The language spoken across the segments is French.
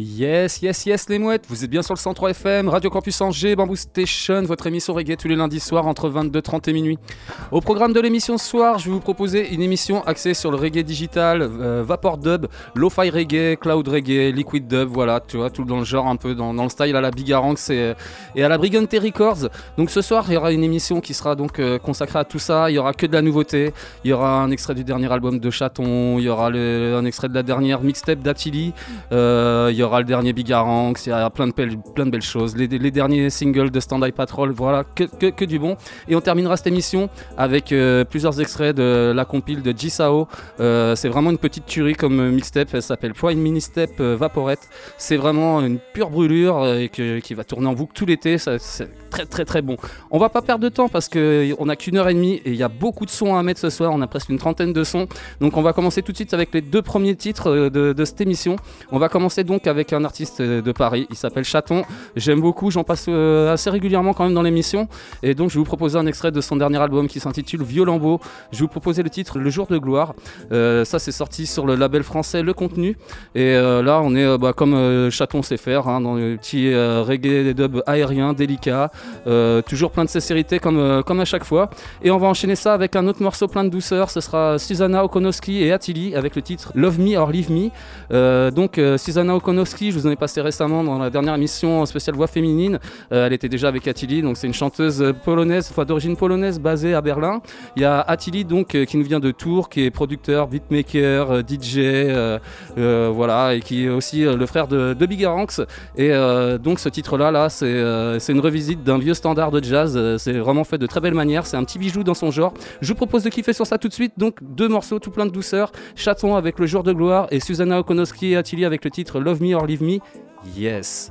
Yes, yes, yes, les mouettes, vous êtes bien sur le 103 FM, Radio Campus Angers, Bamboo Station, votre émission reggae tous les lundis soirs entre 22h30 et minuit. Au programme de l'émission ce soir, je vais vous proposer une émission axée sur le reggae digital, euh, vapor dub, lo-fi reggae, cloud reggae, liquid dub, voilà, tu vois, tout dans le genre, un peu dans, le style à la Bigaranx et, et à la Brigante Records. Donc ce soir, il y aura une émission qui sera donc euh, consacrée à tout ça, il y aura que de la nouveauté, il y aura un extrait du dernier album de Chaton, il y aura un extrait de la dernière mixtape d'Attili, euh, il y aura le dernier Bigaranx, il y a plein de, belles- choses, les, derniers singles de Stand Eye Patrol, voilà, que, du bon. Et on terminera cette émission avec euh, plusieurs extraits de la compile de Jisao. Euh, c'est vraiment une petite tuerie comme mixtape, elle s'appelle Prime Mini Step euh, Vaporette. C'est vraiment une pure brûlure qui va tourner en boucle tout l'été, c'est très très très bon. On va pas perdre de temps parce qu'on a qu'une heure et demie et il y a beaucoup de sons à mettre ce soir, on a presque une trentaine de sons. Donc on va commencer tout de suite avec les deux premiers titres de cette émission. On va commencer donc avec un artiste de Paris, il s'appelle Chaton. J'aime beaucoup, j'en passe euh, assez régulièrement quand même dans l'émission. Et donc je vais vous proposer un extrait de son dernier album qui s'intitule Violambeau. Je vais vous proposer le titre Le jour de gloire. Euh, ça c'est sorti sur le label français Le Contenu. Et euh, là on est bah, comme Chaton sait faire, hein, dans le petit reggae des dubs aérien, délicat. Toujours plein de sincérité comme, comme à chaque fois. Et on va enchaîner ça avec un autre morceau plein de douceur. Ce sera Susanna Okonowski et Attili avec le titre Love Me or Leave Me. Donc Susanna Je vous en ai passé récemment dans la dernière émission spéciale voix féminine. Euh, elle était déjà avec Attili, donc c'est une chanteuse polonaise, enfin d'origine polonaise basée à Berlin. Il y a Attili donc euh, qui nous vient de Tours, qui est producteur, beatmaker, euh, DJ, voilà, et qui est aussi le frère de, de Bigaranx. Et donc ce titre-là, là, c'est une revisite d'un vieux standard de jazz. C'est vraiment fait de très belle manière. C'est un petit bijou dans son genre. Je vous propose de kiffer sur ça tout de suite. Donc deux morceaux tout plein de douceur. Chaton avec le jour de gloire et Susanna Okonowski et Attili avec le titre Love Me Leave Me? Yes.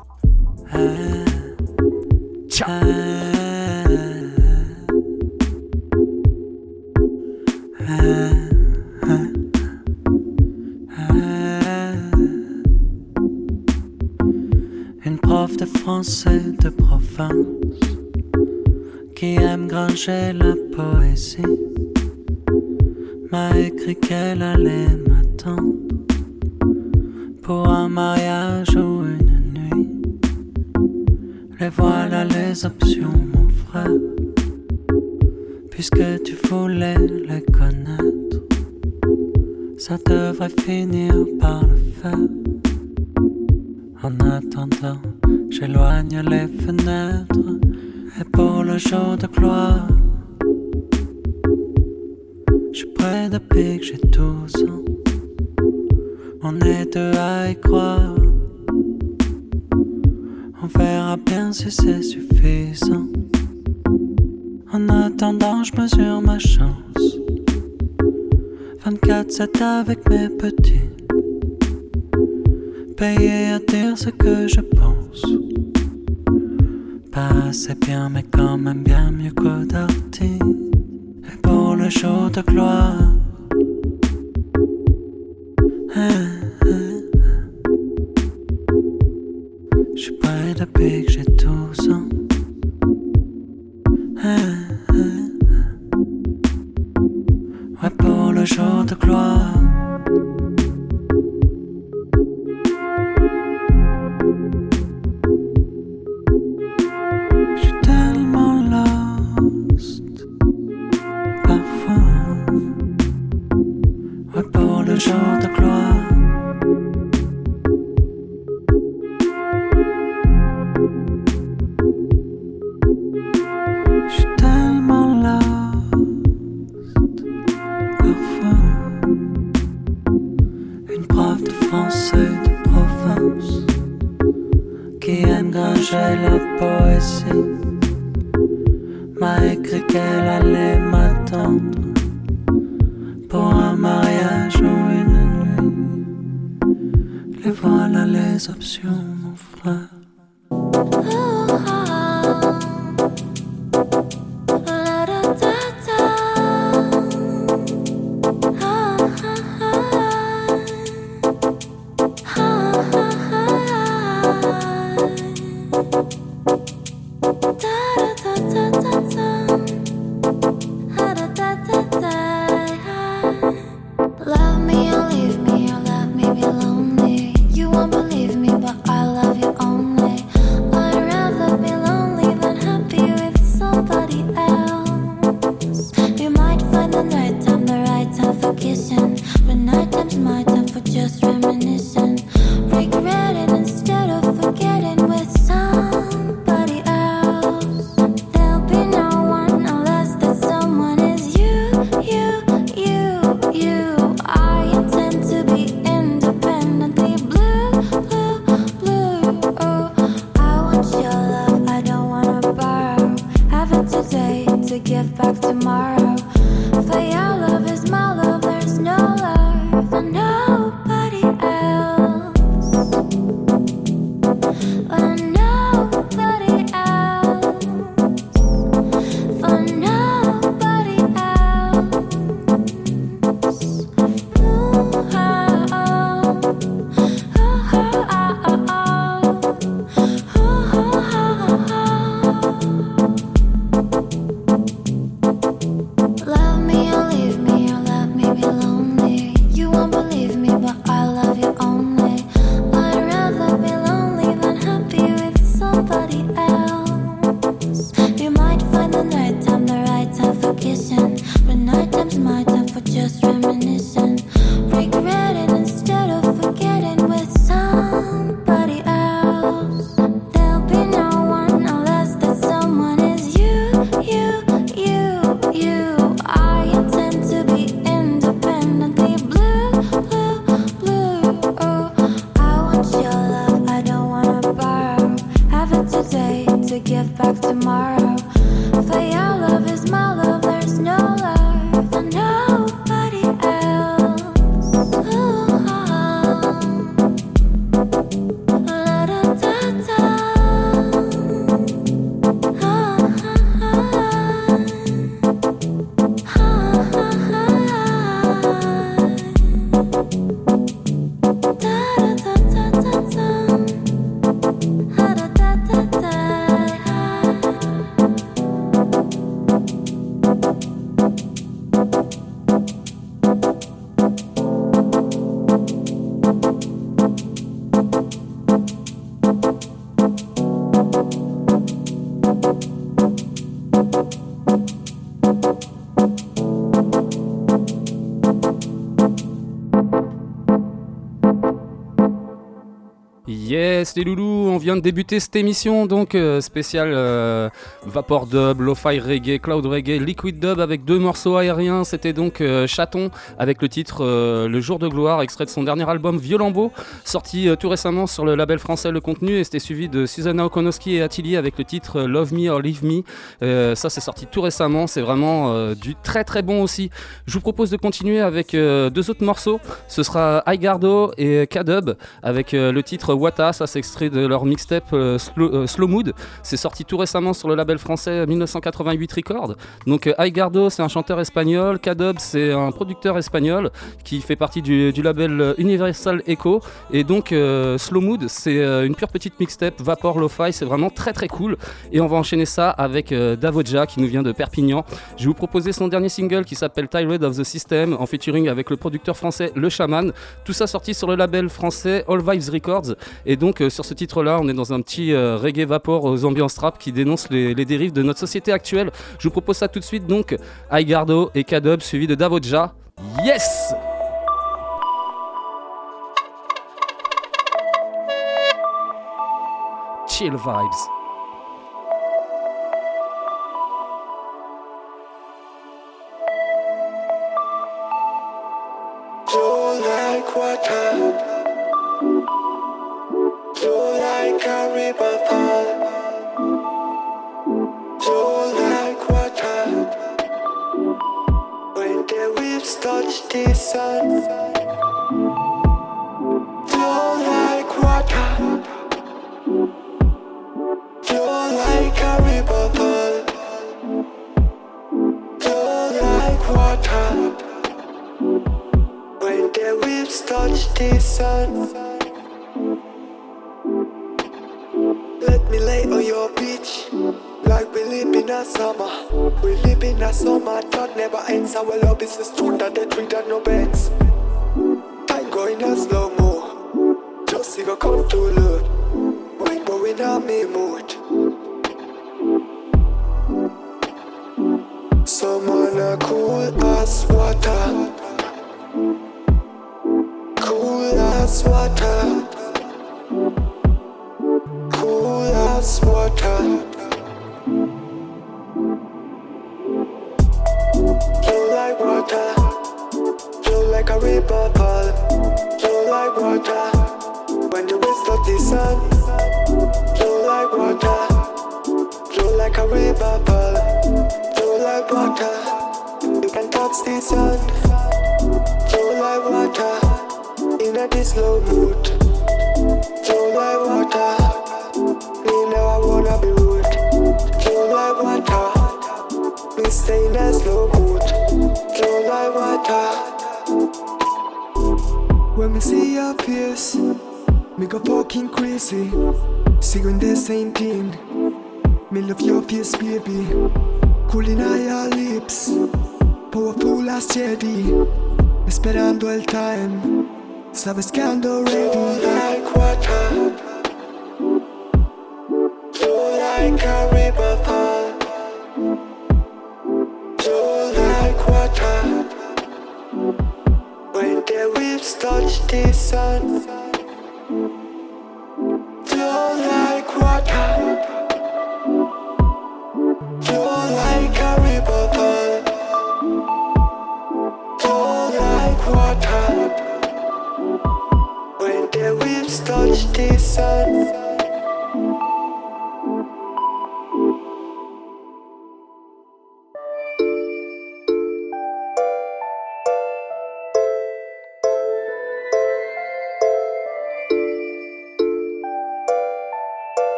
Une prof de français de province qui aime granger la poésie m'a écrit qu'elle allait m'attendre pour un mariage ou une nuit. Les voilà les options, mon frère, puisque tu voulais les connaître. Ça devrait finir par le faire. En attendant, j'éloigne les fenêtres et pour le jour de gloire, je suis près depuis que j'ai 12 ans. On est deux à y croire. On verra bien si c'est suffisant. En attendant, je mesure ma chance. 24-7 avec mes petits payé à dire ce que je pense. Pas assez bien, mais quand même bien mieux que Darty. Et pour le jour de gloire. Huh. back tomorrow. Merci Loulou. Vient de débuter cette émission donc euh, spéciale euh, Vapor Dub, Lo-Fi Reggae, Cloud Reggae, Liquid Dub avec deux morceaux aériens. C'était donc euh, Chaton avec le titre Le Jour de Gloire, extrait de son dernier album Violambo, sorti tout récemment sur le label français Le Contenu et c'était suivi de Susanna Okonoski et Atili avec le titre Love Me or Leave Me. ça c'est sorti tout récemment, c'est vraiment du très très bon aussi. Je vous propose de continuer avec deux autres morceaux. Ce sera Igardo et K-Dub avec le titre Wata, ça c'est extrait de leur mixtape euh, euh, Slow, Mood. C'est sorti tout récemment sur le label français 1988 Records. Donc euh, Aigardo, c'est un chanteur espagnol. Kadob, c'est un producteur espagnol qui fait partie du, label Universal Echo. Et donc Slow Mood, c'est une pure petite mixtape Vapor Lo-Fi. C'est vraiment très très cool. Et on va enchaîner ça avec Davoja qui nous vient de Perpignan. Je vais vous proposer son dernier single qui s'appelle Tired of the System en featuring avec le producteur français Le Shaman. Tout ça sorti sur le label français All Vibes Records. Et donc sur ce titre-là, on est dans un petit euh, reggae vapor aux ambiances trap qui dénonce les, dérives de notre société actuelle. Je vous propose ça tout de suite, donc Igardo et Kadub suivi de Davoja. Yes! Chill vibes.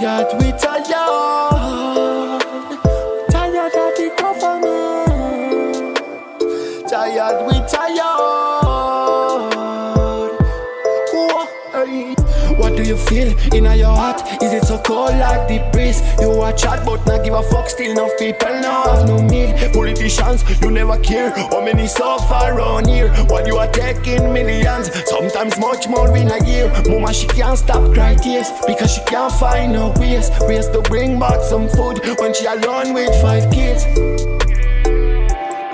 Tired, we tired. Tired of the government. Tired, we tired. What do you feel in your heart? Is it so cold like the breeze? You a chat but not give a fuck. Still enough people now have no meal. Politicians, you never care. How many suffer around here? What you are taking millions? Sometimes much more in a year. Mama she can't stop cry tears because she can't find no ways. Ways to bring back some food when she alone with five kids.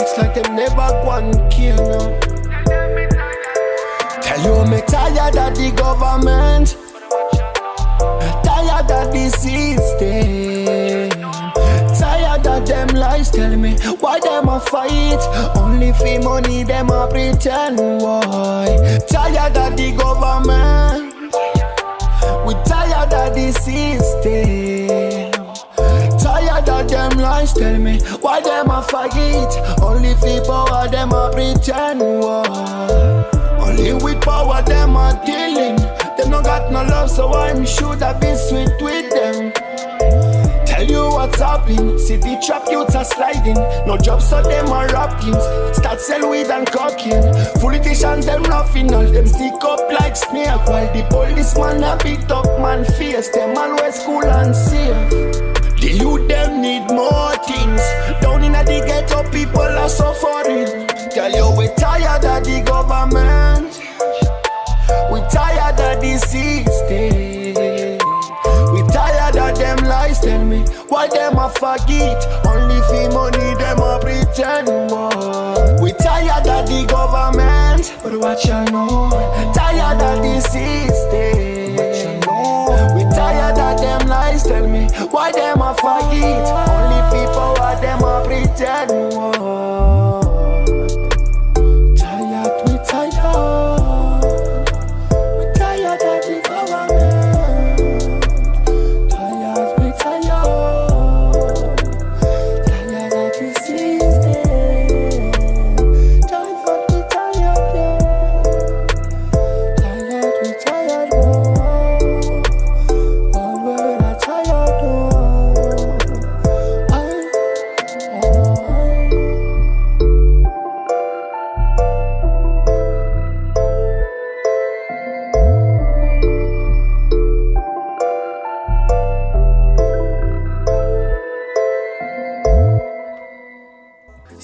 It's like them never one kill no. Tell you I'm tired of the government. The system. Tired of them lies. Tell me why them a fight. Only for money them a pretend. Why? Tired of the government. We tired of the system. Tired of them lies, tell me why them a fight. Only for power them a pretend. Why? Only with power them a dealing. Got no love, so I'm should have been sweet with them. Tell you what's happening. See the trap youths are sliding. No jobs, so them are rapping. Start sell weed and cocaine. Politicians them laughing, all them stick up like snake. While the police policeman a beat up man face. Them always cool and safe. The youth them need more things. Down in the ghetto, people are suffering. Tell you we tired of the government. We tired of the system. Eh. We tired of them lies. Tell me why them a forget. Only for money them a pretend. Boy. We tired of the government, but what you know? Tired of the system. Eh. We tired of them lies. Tell me why them a forget. Only people power them a pretend. Whoa.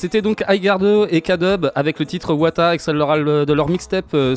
C'était donc Igardo et K-Dub avec le titre Wata, extrait de leur, mixtape euh.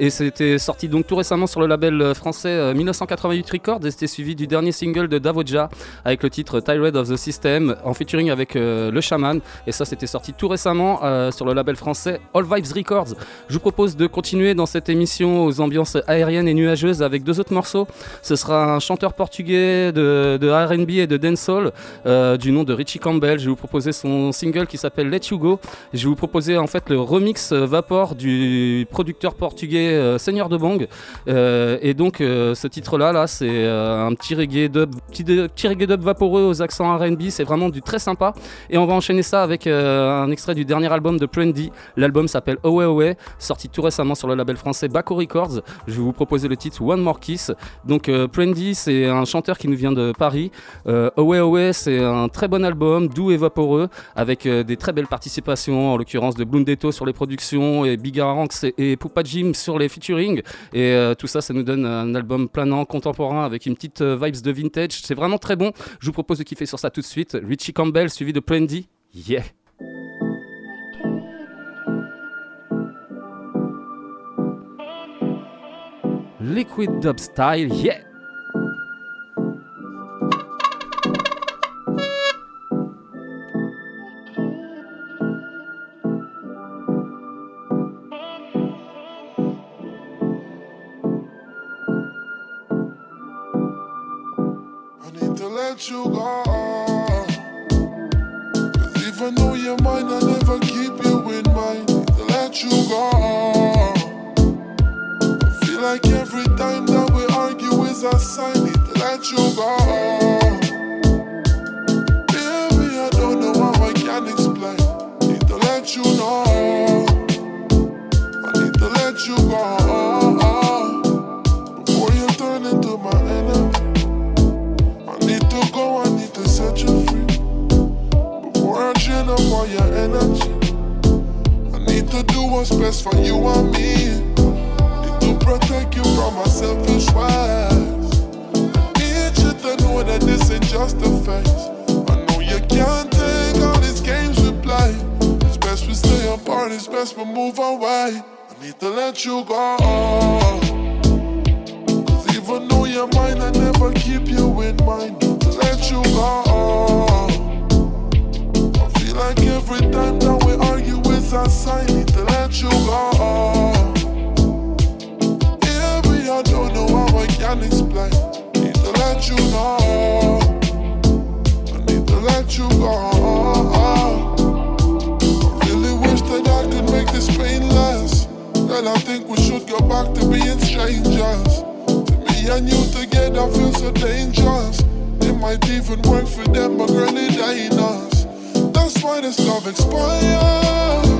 Et c'était sorti donc tout récemment sur le label euh, français euh, 1988 Records. Et c'était suivi du dernier single de Davoja avec le titre Tirade of the System en featuring avec euh, le Shaman. Et ça, c'était sorti tout récemment euh, sur le label français All Vibes Records. Je vous propose de continuer dans cette émission aux ambiances aériennes et nuageuses avec deux autres morceaux. Ce sera un chanteur portugais de, de RB et de dancehall euh, du nom de Richie Campbell. Je vais vous proposer son single qui s'appelle Let You Go. Je vais vous proposer en fait le remix euh, Vapor du producteur portugais euh, Seigneur de Bang. Euh, et donc ce titre-là, là, c'est un petit reggae dub, petit, reggae dub vaporeux aux accents R&B. C'est vraiment du très sympa. Et on va enchaîner ça avec un extrait du dernier album de Prendy. L'album s'appelle Away Away, sorti tout récemment sur le label français Baco Records. Je vais vous proposer le titre One More Kiss. Donc Prendy, c'est un chanteur qui nous vient de Paris. Away Away, c'est un très bon album, doux et vaporeux, avec des très belles participations, en l'occurrence de Blundetto sur les productions et Big Ranks et, et Jim sur les featuring. Et euh, tout ça, ça nous donne un album planant, contemporain, avec une petite euh, vibes de vintage. C'est vraiment très bon. Je vous propose de kiffer sur ça tout de suite. Richie Campbell suivi de Plendy. Yeah! Liquid Dub Style, yeah! Let you go. Cause even though you're mine, I never keep you in mind. To let you go. I feel like every time that we argue is a sign. Need to let you go. Baby, I don't know how I can explain. Need to let you know. I need to let you go. Energy, I need to do what's best for you and me. Need to protect you from my selfish ways. Need you to know that this ain't just a phase. I know you can't take all these games we play. It's best we stay apart, it's best we move away. I need to let you go. Cause even though you're mine, I never keep you in mind. To let you go. Like every time that we argue is a sign. Need to let you go. Baby, I don't know how I can explain. Need to let you know. I need to let you go. I really wish that I could make this pain less. Girl, I think we should go back to being strangers. To me and you together feel so dangerous. It might even work for them, but girl, it ain't us. Why this love expired.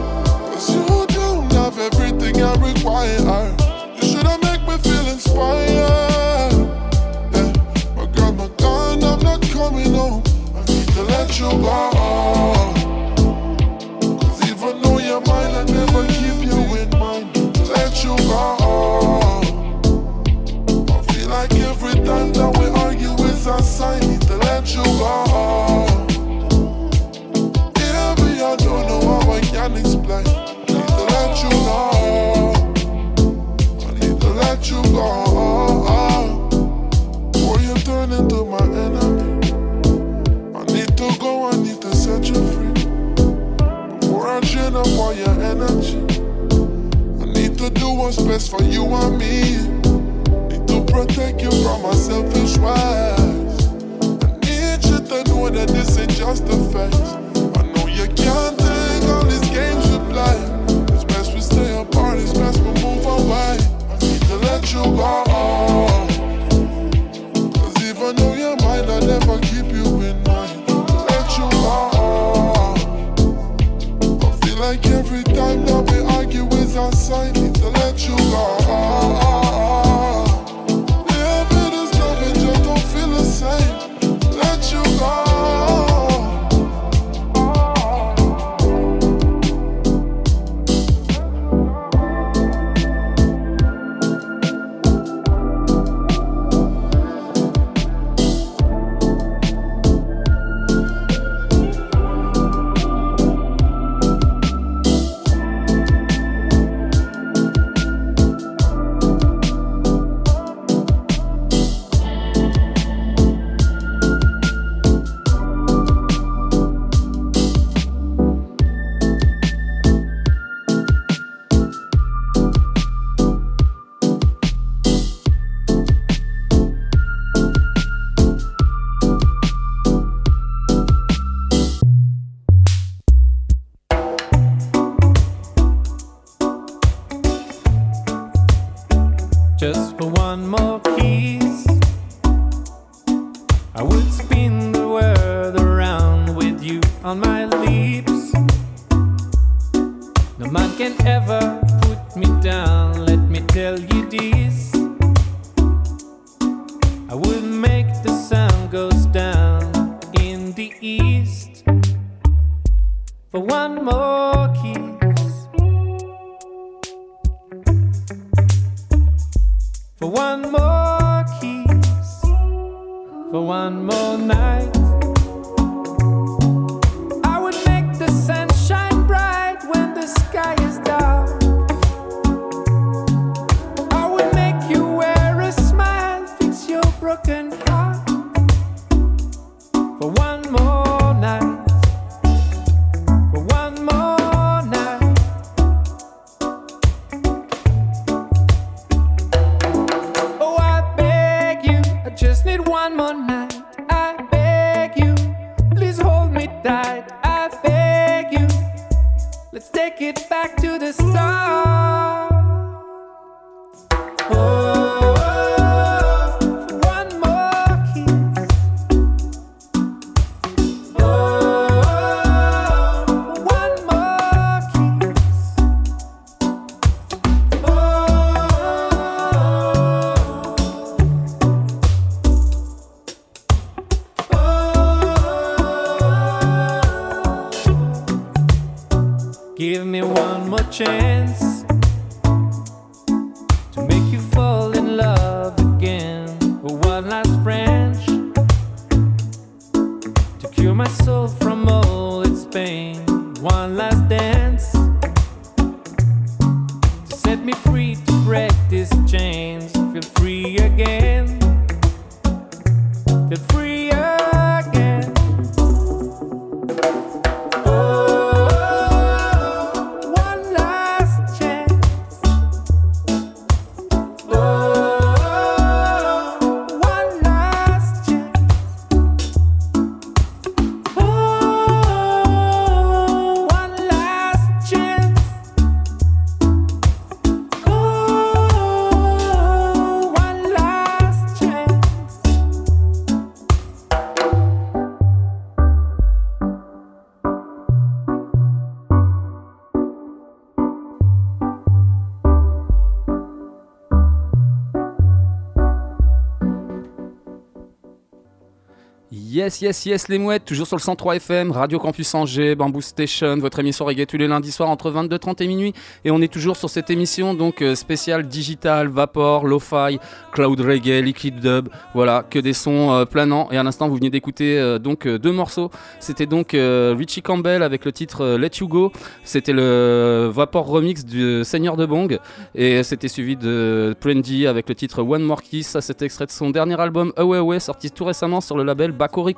Yes, yes, yes, les mouettes, toujours sur le 103 FM, Radio Campus Angers, Bamboo Station, votre émission reggae tous les lundis soirs entre 22h30 et minuit. Et on est toujours sur cette émission, donc euh, spéciale digital, vapor, lo-fi, cloud reggae, liquid dub, voilà, que des sons euh, planants. Et à l'instant, vous venez d'écouter euh, donc deux morceaux. C'était donc Richie Campbell avec le titre Let You Go. C'était le vapor remix du Seigneur de Bong. Et c'était suivi de Prendy avec le titre One More Kiss. Ça, c'est extrait de son dernier album Away Away, sorti tout récemment sur le label Baco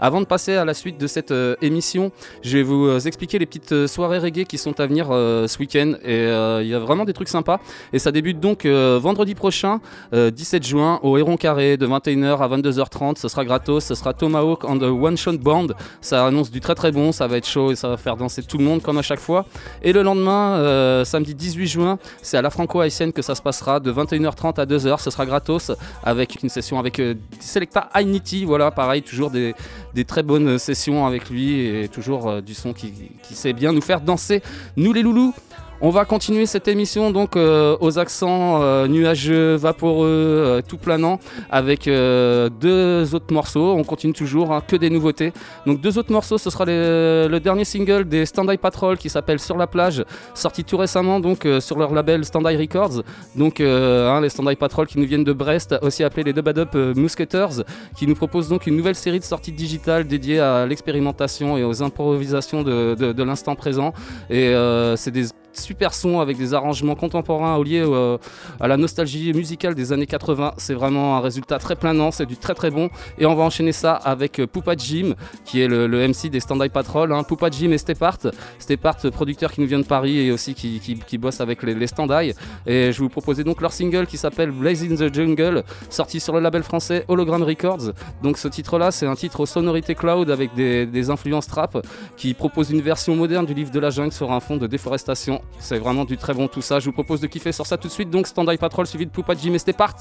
Avant de passer à la suite de cette euh, émission, je vais vous euh, expliquer les petites euh, soirées reggae qui sont à venir ce week-end. Et il y a vraiment des trucs sympas. Et ça débute donc vendredi prochain, euh, 17 juin, au Héron Carré, de 21h à 22h30. Ce sera gratos. Ce sera Tomahawk and the One Shot Band. Ça annonce du très très bon. Ça va être chaud et ça va faire danser tout le monde comme à chaque fois. Et le lendemain, samedi 18 juin, c'est à la Franco-Haïtienne que ça se passera de 21h30 à 2h. Ce sera gratos avec une session avec Selecta Ainiti. Voilà, pareil, toujours des, des très bonnes sessions avec lui et toujours euh, du son qui sait bien nous faire danser, nous les loulous. On va continuer cette émission donc euh, aux accents euh, nuageux, vaporeux, euh, tout planant avec euh, deux autres morceaux. On continue toujours, hein, que des nouveautés. Donc deux autres morceaux, ce sera les- le dernier single des Stand-Eye Patrol qui s'appelle Sur la plage, sorti tout récemment donc euh, sur leur label Stand-Eye Records. Donc euh, hein, les Stand-Eye Patrol qui nous viennent de Brest, aussi appelés les Dubadub euh, Musketeers, qui nous proposent donc une nouvelle série de sorties digitales dédiées à l'expérimentation et aux improvisations de, de- de l'instant présent. Et euh, c'est des super sons avec des arrangements contemporains liés euh, à la nostalgie musicale des années 80. C'est vraiment un résultat très planant, c'est du très très bon. Et on va enchaîner ça avec euh, Poupa Jim, qui est le, MC des Stand-By Patrol. Hein. Poupa Jim et Stepart. Stepart, producteur qui nous vient de Paris et aussi qui, qui, bosse avec les, Stand-By. Et je vous proposer donc leur single qui s'appelle Blaze in the Jungle, sorti sur le label français Hologram Records. Donc ce titre-là, c'est un titre aux sonorités cloud avec des influences trap qui propose une version moderne du livre de la jungle sur un fond de déforestation. C'est vraiment du très bon tout ça. Je vous propose de kiffer sur ça tout de suite. Donc Stand Patrol suivi de Poupa Jim et c'était part.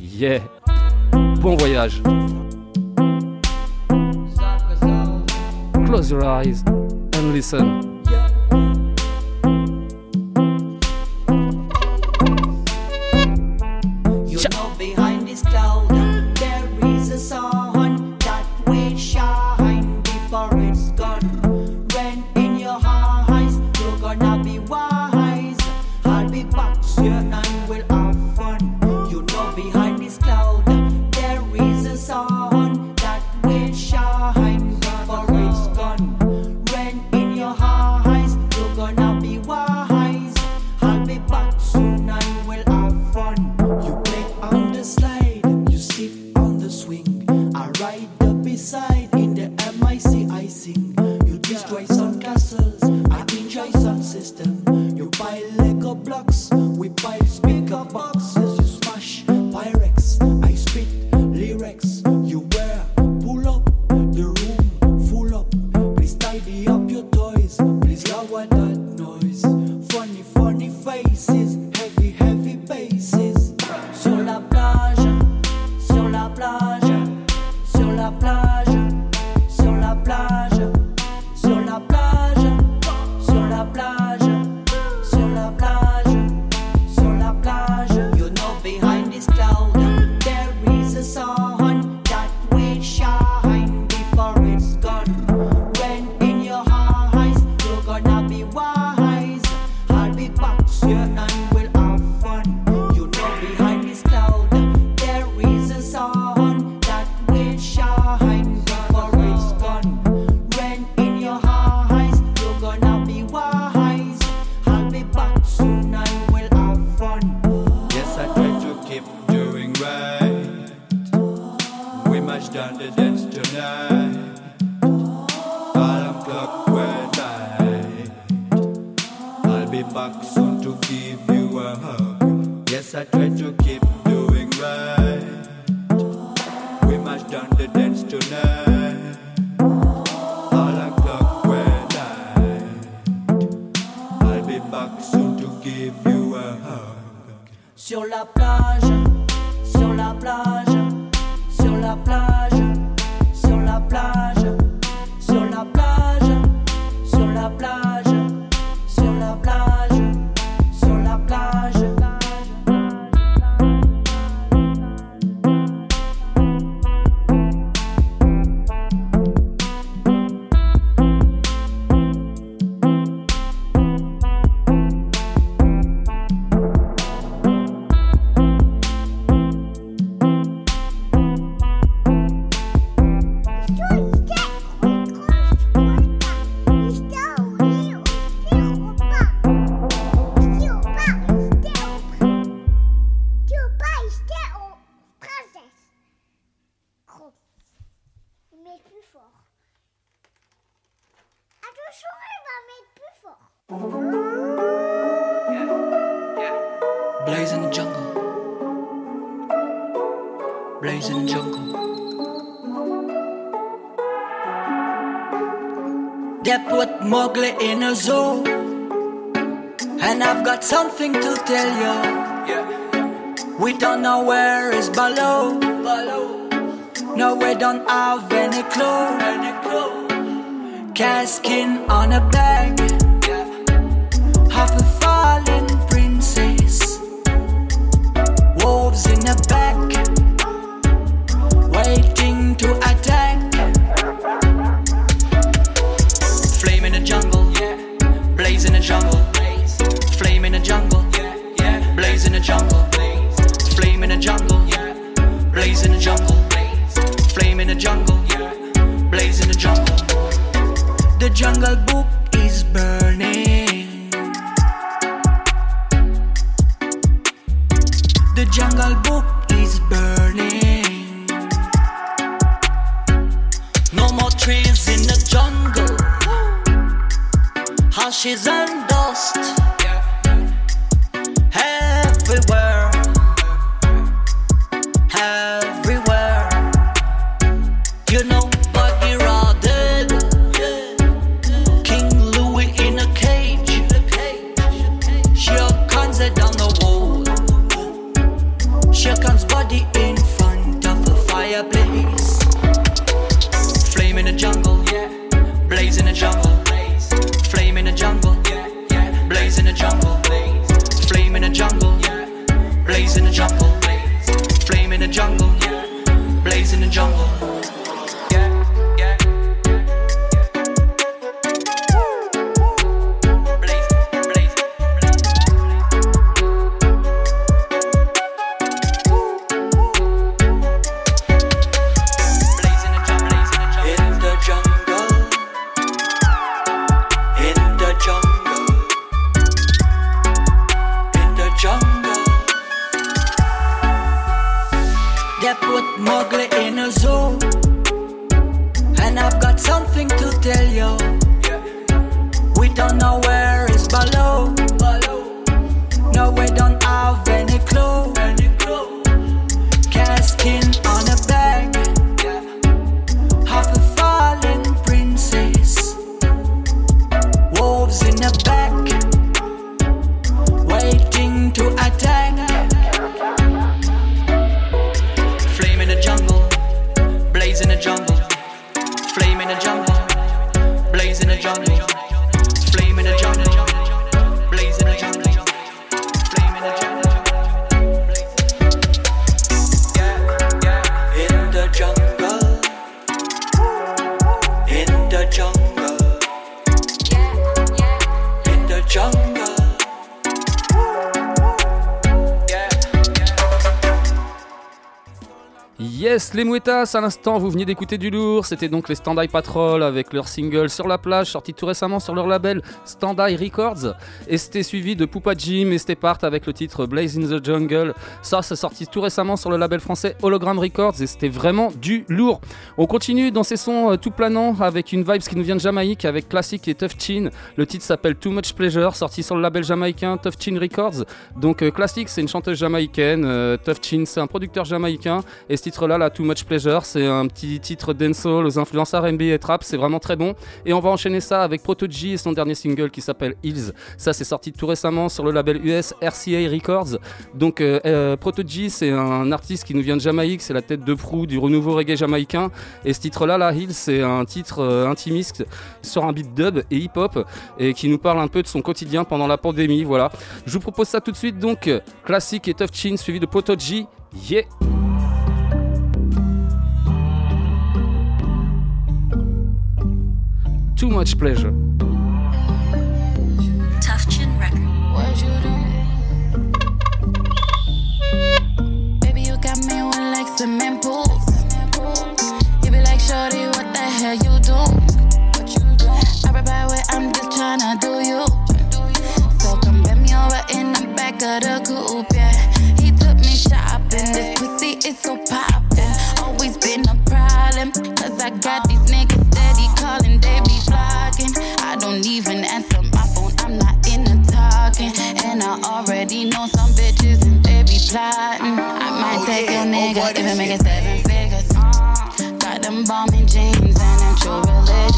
Yeah. Bon voyage. Close your eyes and listen. Blocks, we buy speaker boxes. Keep doing right. We march down the dance tonight. Alarm clock will night. I'll be back soon to give you a hug. Sur la plage, sur la plage, sur la plage, sur la plage, sur la plage, sur la plage, don't have any clue. Cast skin on a bag. Half a fallen princess. Wolves in the back. Waiting to attack. Flame in the jungle. Blaze in the jungle. Flame in the jungle. Blaze in the jungle. Flame in the jungle. Blaze in the jungle. The jungle book is burning. The jungle book is burning. No more trees in the jungle. Ashes and dust. jungle blaze. Flame in the jungle. Les Mouettas, à l'instant, vous veniez d'écouter du lourd. C'était donc les Stand-Eye Patrol avec leur single Sur la plage, sorti tout récemment sur leur label Stand-Eye Records. Et c'était suivi de Poupa Jim et Stepart avec le titre Blaze in the Jungle. Ça, c'est sorti tout récemment sur le label français Hologram Records et c'était vraiment du lourd. On continue dans ces sons euh, tout planants avec une vibe qui nous vient de Jamaïque avec Classic et Tough Chin. Le titre s'appelle Too Much Pleasure, sorti sur le label jamaïcain Tough Chin Records. Donc euh, Classic, c'est une chanteuse jamaïcaine. euh, Tough Chin, c'est un producteur jamaïcain. Et ce titre-là, là, Too Much Pleasure, c'est un petit titre dancehall aux influences R&B et trap. C'est vraiment très bon. Et on va enchaîner ça avec Proto G et son dernier single qui s'appelle Hills. Ça, c'est sorti tout récemment sur le label US RCA Records. Donc euh, euh, Proto G, c'est un artiste qui nous vient de Jamaïque. C'est la tête de proue du renouveau reggae jamaïcain. Et ce titre-là, là, Hills, c'est un titre euh, intimiste sur un beat dub et hip-hop et qui nous parle un peu de son quotidien pendant la pandémie. Voilà. Je vous propose ça tout de suite. Donc, classique et Tough Chin suivi de Proto G. Yeah! Too much pleasure. Tough Chin Record. What you do? Baby, you got me with like cement pools. You be like, Shorty, what the hell you do? I reply with, I'm just tryna do you. So come bend me over in the back of the coupe, yeah. He took me shopping. This pussy is so poppin'. Always been a problem. Cause I got these even answer my phone, I'm not in the talking. And I already know some bitches and they be plotting. I might oh, take a oh, nigga if it make it seven figures. Uh, got them bombing jeans and them true religions.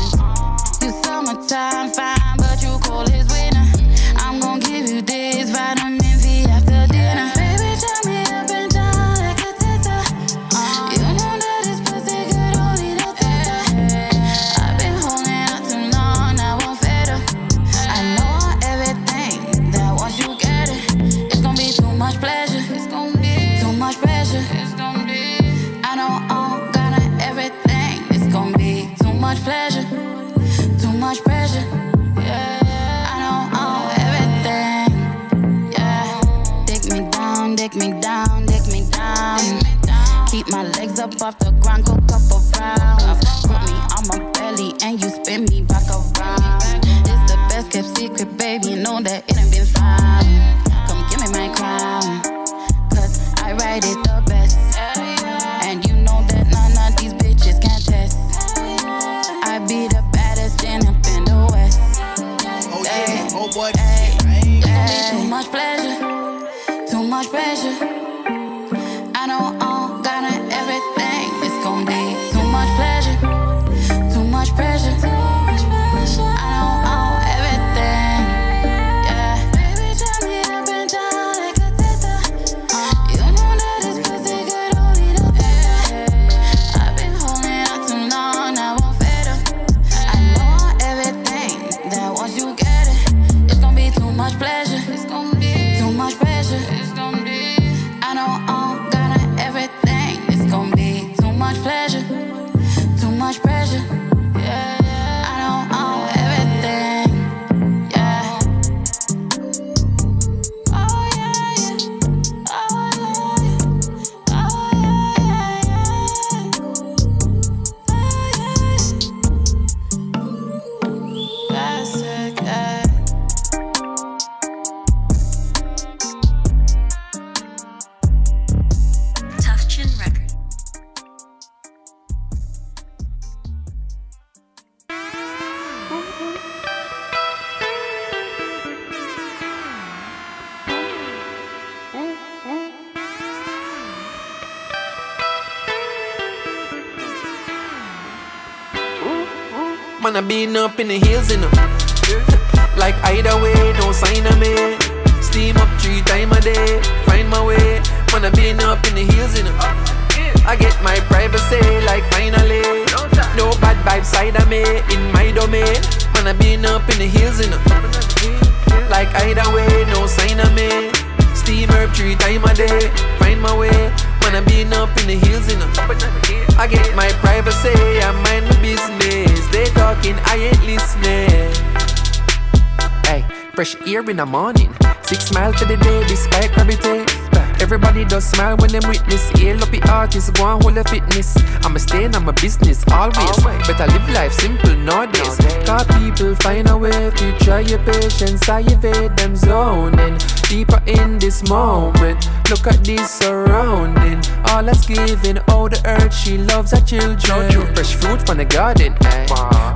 When them witness. Hail up the artists, go and hold the fitness. I'ma stay in my business always. Better live life simple nowadays. Cause people find a way to try your patience. I evade them zoning. Deeper in this moment. Look at this surrounding. All that's giving, all the earth she loves her children. Fresh fruit from the garden, eh?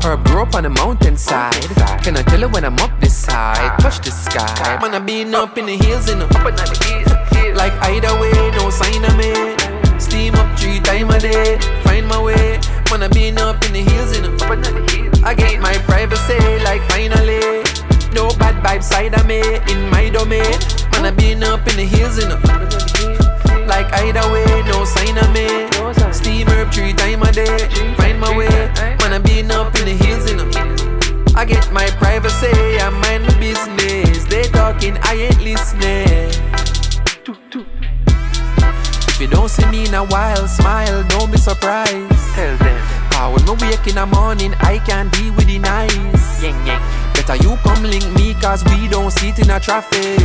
Herb grow up on the mountainside. Can I tell her when I'm up this side? Touch the sky. Man, I been up in the hills, you know. Like either way, sign of me. Steam up three times a day, find my way. I been up in the hills, you know. I get my privacy, like finally. No bad vibes side of me, in my domain. I been up in the hills, you know. Like either way, no sign of me. Steam herb three times a day, find my way. I been up in the hills, you know. I get my privacy, I mind my business. They talking, I ain't listening. If you don't see me in a while, smile, don't be surprised. Tell them. Cause when me wake in the morning, I can't deal with the nice. Better you come link me, cause we don't sit in a traffic.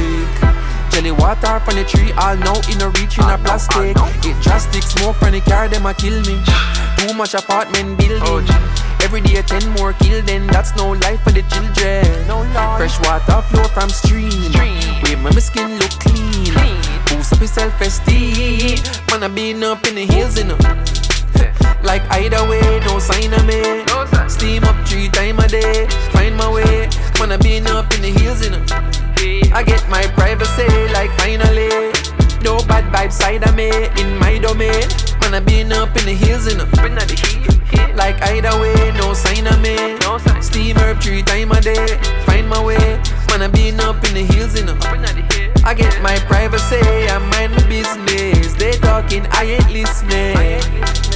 Jelly water from the tree, all now in a reach in a plastic. It drastic smoke from the car, them a kill me. Too much apartment building. Oh, Every day ten more kill, then that's no life for the children. Fresh water flow from stream. Where my skin look clean. Up self-esteem. Man, I been up in the hills, you know. Like either way, no sign of me. Steam up three times a day, find my way. Man, I been up in the hills, you know. I get my privacy, like finally. No bad vibes side of me, in my domain. Man, I been up in the hills, you know. Like either way, no sign of me. Steam up three times a day, find my way. Man, I been up in the hills, you know. I get my privacy, I mind my business. They talking, I ain't listening.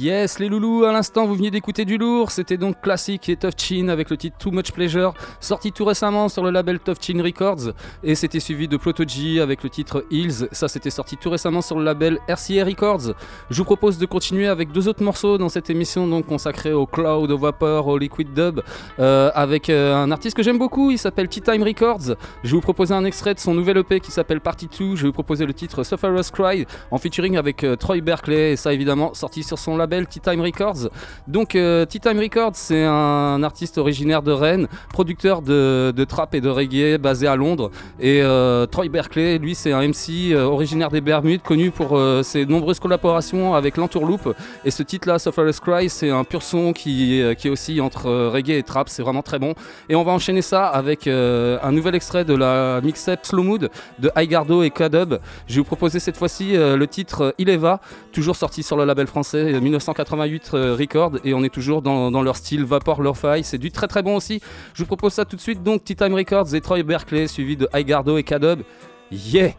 Yes, les loulous, à l'instant, vous veniez d'écouter du lourd. C'était donc classique et Tough Chin avec le titre Too Much Pleasure, sorti tout récemment sur le label Tough Chin Records. Et c'était suivi de Protogy avec le titre Hills. Ça, c'était sorti tout récemment sur le label RCA Records. Je vous propose de continuer avec deux autres morceaux dans cette émission donc consacrée au cloud, au vapor, au liquid dub, euh, avec euh, un artiste que j'aime beaucoup. Il s'appelle Tea Time Records. Je vais vous proposer un extrait de son nouvel EP qui s'appelle Party 2. Je vais vous proposer le titre Sufferer's Cry en featuring avec euh, Troy Berkeley. Et ça, évidemment, sorti sur son label Tea Time Records. Donc, euh, Tea Time Records, c'est un artiste originaire de Rennes, producteur de, de trap et de reggae basé à Londres. Et euh, Troy Berkeley, lui, c'est un MC euh, originaire des Bermudes, connu pour euh, ses nombreuses collaborations avec l'Entourloupe. Et ce titre-là, Sufferer's Cry, c'est un pur son qui, qui est aussi entre reggae et trap. C'est vraiment très bon. Et on va enchaîner ça avec un nouvel extrait de la mixtape Slow Mood de Highgardo et K-Dub. Je vais vous proposer cette fois-ci le titre Ileva, toujours sorti sur le label français 1988 euh, Record. Et on est toujours dans, leur style Vapor Lo-Fi. C'est du très très bon aussi. Je vous propose ça tout de suite. Donc, Tea Time Records et Troy Berkeley, suivi de Highgardo et K-Dub. Yeah!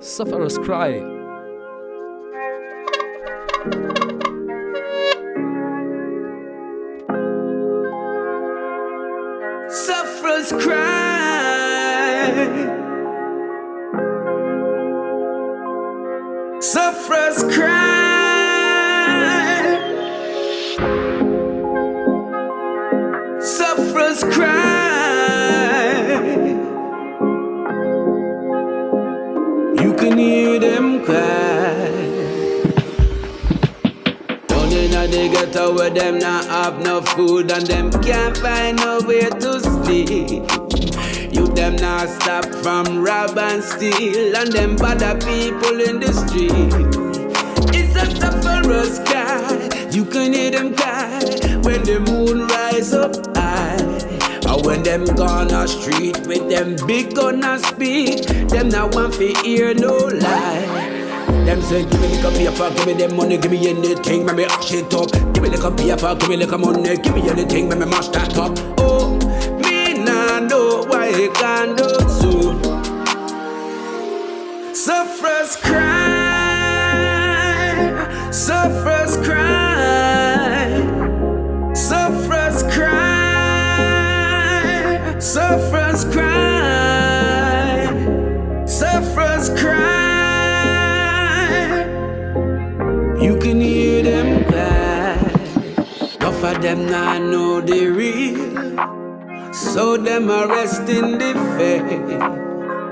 Sufferer's Cry. Sufferers cry. sufferers cry. Sufferers cry. You can hear them cry. Down in the ghetto where them not have no food and them can't find no way to sleep. Them not stop from rob and steal and them bother people in the street. It's a sufferer's cry. You can hear them cry when the moon rise up high. Or when them gone a street with them big gonna speak, them not want to hear no lie. Them say, give me little paper, give me them money, give me anything, make me ash it up. Give me little paper, give me little money, give me anything, make me mash that up. Oh, nah know why it can't do so. Suffers cry, suffers cry, suffers cry, suffers cry, suffers cry. You can hear them cry. Enough of them now know the real, so them arrest in the faith.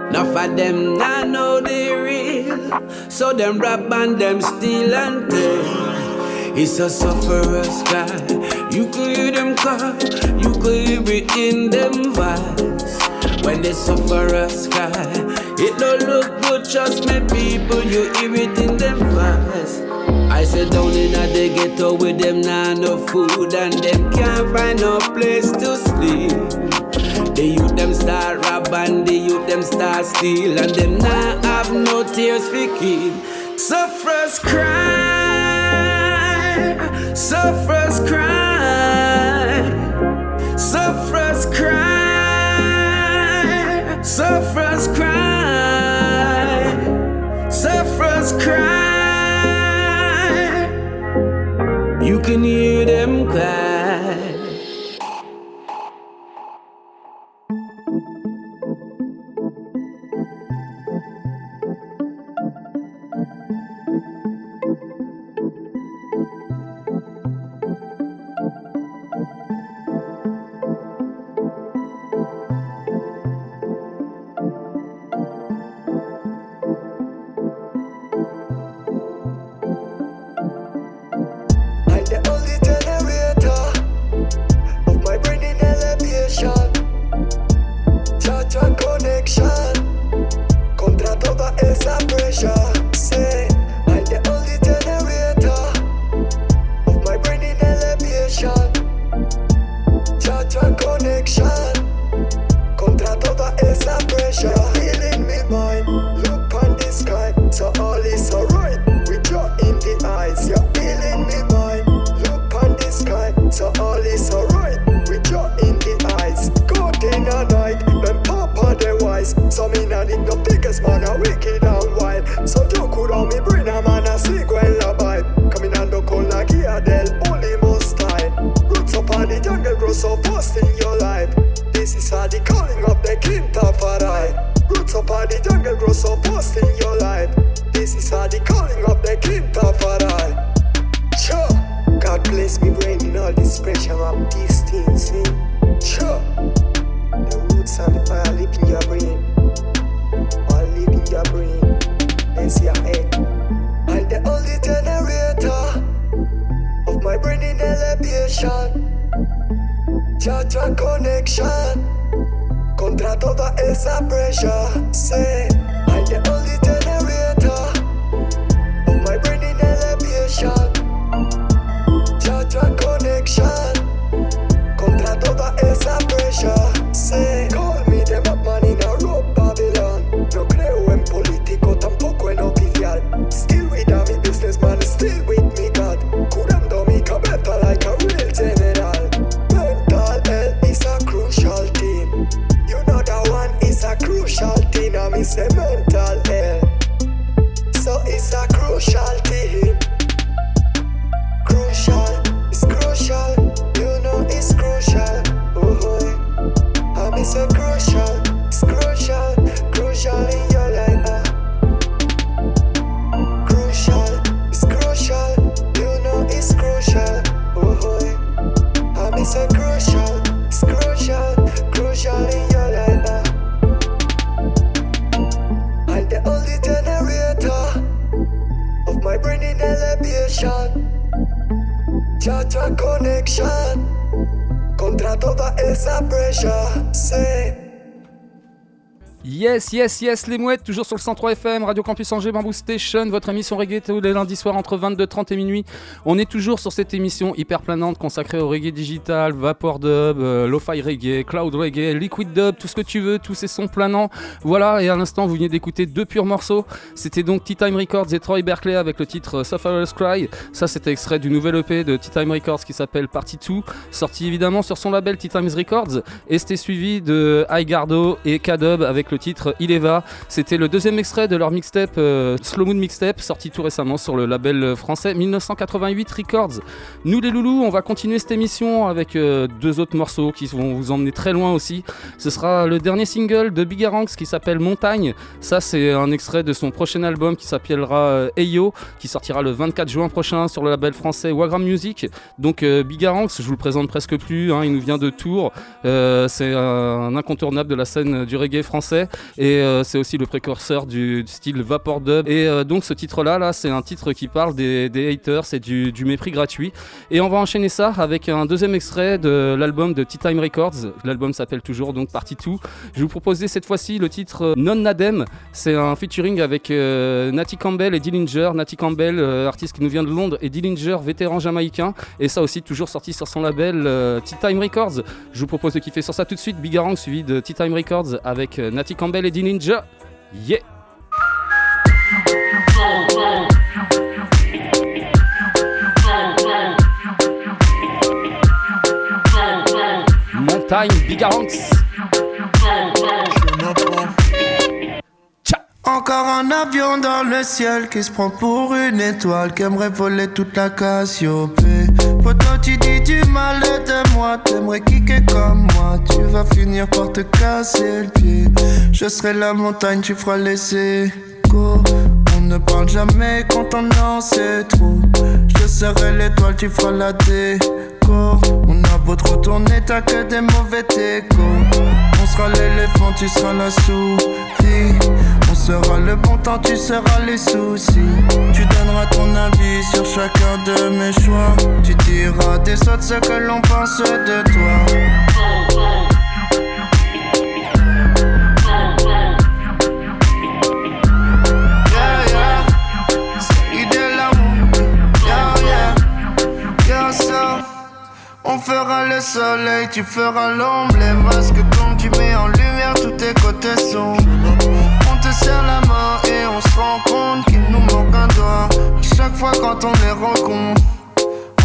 Enough of them now know the real, so them rap and them steal and tell. It's a sufferer's cry. You could hear them cry, you could hear it in them voice. When they sufferers cry, it don't look good, trust me, people. You hear it in them voice. I sit down in a the ghetto with them now no food and them can't find no place to sleep. The youth them start rob and the youth them start steal and them now have no tears for keep. Sufferers cry, sufferers cry, sufferers cry, sufferers cry, cry. You can hear them cry. Yes, yes, les mouettes, toujours sur le 103 FM, Radio Campus Angers, Bamboo Station, votre émission reggae tous les lundis soirs entre 22h30 et minuit. On est toujours sur cette émission hyper planante consacrée au reggae digital, vapor dub, euh, lo-fi reggae, cloud reggae, liquid dub, tout ce que tu veux, tous ces sons planants. Voilà, et à l'instant, vous venez d'écouter deux purs morceaux. C'était donc Tea Time Records et Troy Berkeley avec le titre Sufferer's Cry. Ça, c'était extrait du nouvel EP de Tea Time Records qui s'appelle Party 2, sorti évidemment sur son label Tea Times Records. Et c'était suivi de High Gardo et K-Dub avec le titre Ileva. C'était le deuxième extrait de leur mixtape euh, Slow Moon Mixtape, sorti tout récemment sur le label français 1988 Records. Nous les loulous, on va continuer cette émission avec euh, deux autres morceaux qui vont vous emmener très loin aussi. Ce sera le dernier single de Bigaranx qui s'appelle Montagne. Ça, c'est un extrait de son prochain album qui s'appellera euh, Eyo, qui sortira le 24 juin prochain sur le label français Wagram Music. Donc euh, Bigaranx, je vous le présente presque plus, hein, il nous vient de Tours. Euh, c'est un incontournable de la scène du reggae français et euh, c'est aussi le précurseur du, style vapor dub. Et euh, donc ce titre-là, là, c'est un titre qui parle des, haters et du, mépris gratuit. Et on va enchaîner ça avec un deuxième extrait de l'album de Tea Time Records. L'album s'appelle toujours donc Party 2. Je vous proposer cette fois-ci le titre euh, Non Nadem. C'est un featuring avec euh, Natty Campbell et Dillinger. Natty Campbell, artiste qui nous vient de Londres, et Dillinger, vétéran jamaïcain. Et ça aussi, toujours sorti sur son label Tea Time Records. Je vous propose de kiffer sur ça tout de suite. Bigarang suivi de Tea Time Records avec Natty Campbell et Dillinger. Yeah! Montagne, Bigaranx. Encore un avion dans le ciel qui se prend pour une étoile qui aimerait voler toute la Cassiopée. Pourtant tu dis du mal de moi, t'aimerais kicker comme moi, tu vas finir par te casser le pied. Je serai la montagne, tu feras laisser go. On ne parle jamais quand on en sait trop. Je serai l'étoile, tu feras la déco. On a beau te retourner, t'as que des mauvais techos. On sera l'éléphant, tu seras la souris. On sera le bon temps, tu seras les soucis. Tu donneras ton avis sur chacun de mes choix. Tu diras des autres ce que l'on pense de toi. On fera le soleil, tu feras l'ombre. Les masques tombent, tu mets en lumière tous tes côtés sombres. On te serre la main et on se rend compte qu'il nous manque un doigt. Chaque fois quand on les rencontre.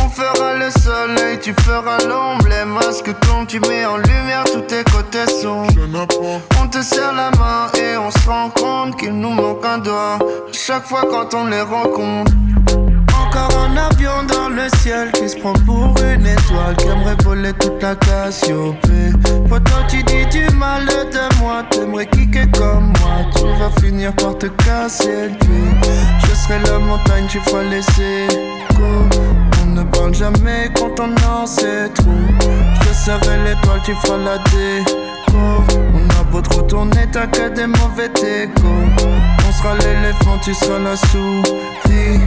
On fera le soleil, tu feras l'ombre. Les masques tombent, tu mets en lumière tous tes côtés sombres. On te serre la main et on se rend compte qu'il nous manque un doigt. Chaque fois quand on les rencontre. Encore un avion dans le ciel qui se prend pour une étoile qui aimerait voler toute la Cassiopée. Pourtant tu dis du mal t'aimerais kicker comme moi, tu vas finir par te casser le. Je serai la montagne, tu feras laisser. On ne parle jamais quand on en sait trop. Je serai l'étoile, tu feras la déco. On a beau te retourner, t'as que des mauvais techos. On sera l'éléphant, tu seras la souris.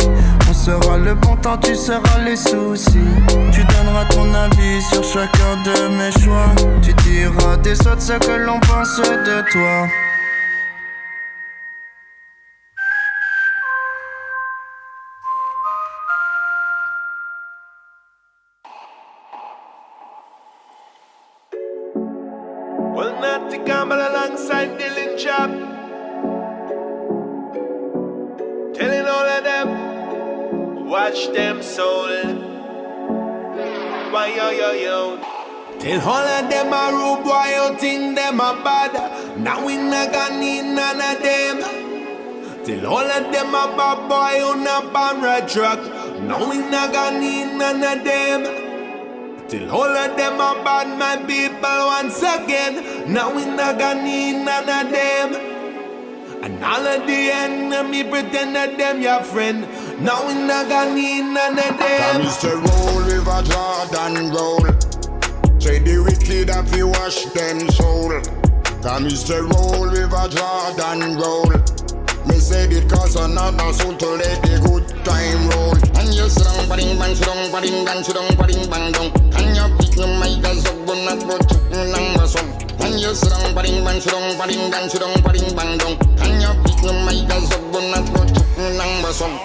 On sera le bon temps, tu seras les soucis. Tu donneras ton avis sur chacun de mes choix. Tu diras des autres ce que l'on pense de toi. Well, alongside. Watch them soul. Why yo yo yo. Tell all of them a rude boy, you think them a bad. Now we not gonna need none of them. Tell all of them a bad boy, you not red truck. Now we not gonna need none of them. Till all of them are bad, my people, once again. Now we not gonna need none of them. And all of the enemy pretend that them your friend. Now we not gonna need none of them. Promise to roll with a Jordan roll. Say the wicked up, you wash them soul. Promise to roll with a Jordan roll. Me say it cause another soul to let the good time roll. And you sit down, bang, bang, sit down, bang, bang, sit down, bang, bang, down. And you pick your mic as up, but not but you number some. And you sit down, bang, bang, sit down, bang, bang, sit down, bang, bang, down. And you dong Hanya pik ng may kasog bunak bocok ng basong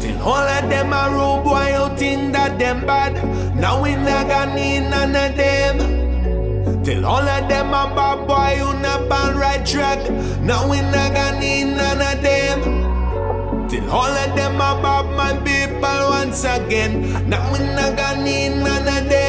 Till all of them a rude boy, you think that them bad. Now we not gonna need none of them. Till all of them a bad boy, you not on right track. Now we not gonna need none of them. Till all of them a bad my people once again. Now we not gonna need none of them.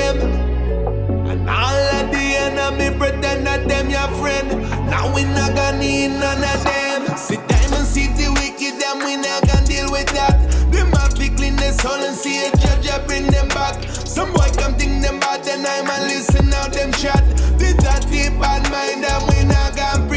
All of the enemy pretend that them your friend. Now we not gonna need none of them. See Diamond City wicked, them we not gonna deal with that. Them have to clean their soul and see a judge I bring them back. Some boy come think them bad, then I'm a listen out them chat. Did that deep bad mind, and we not gonna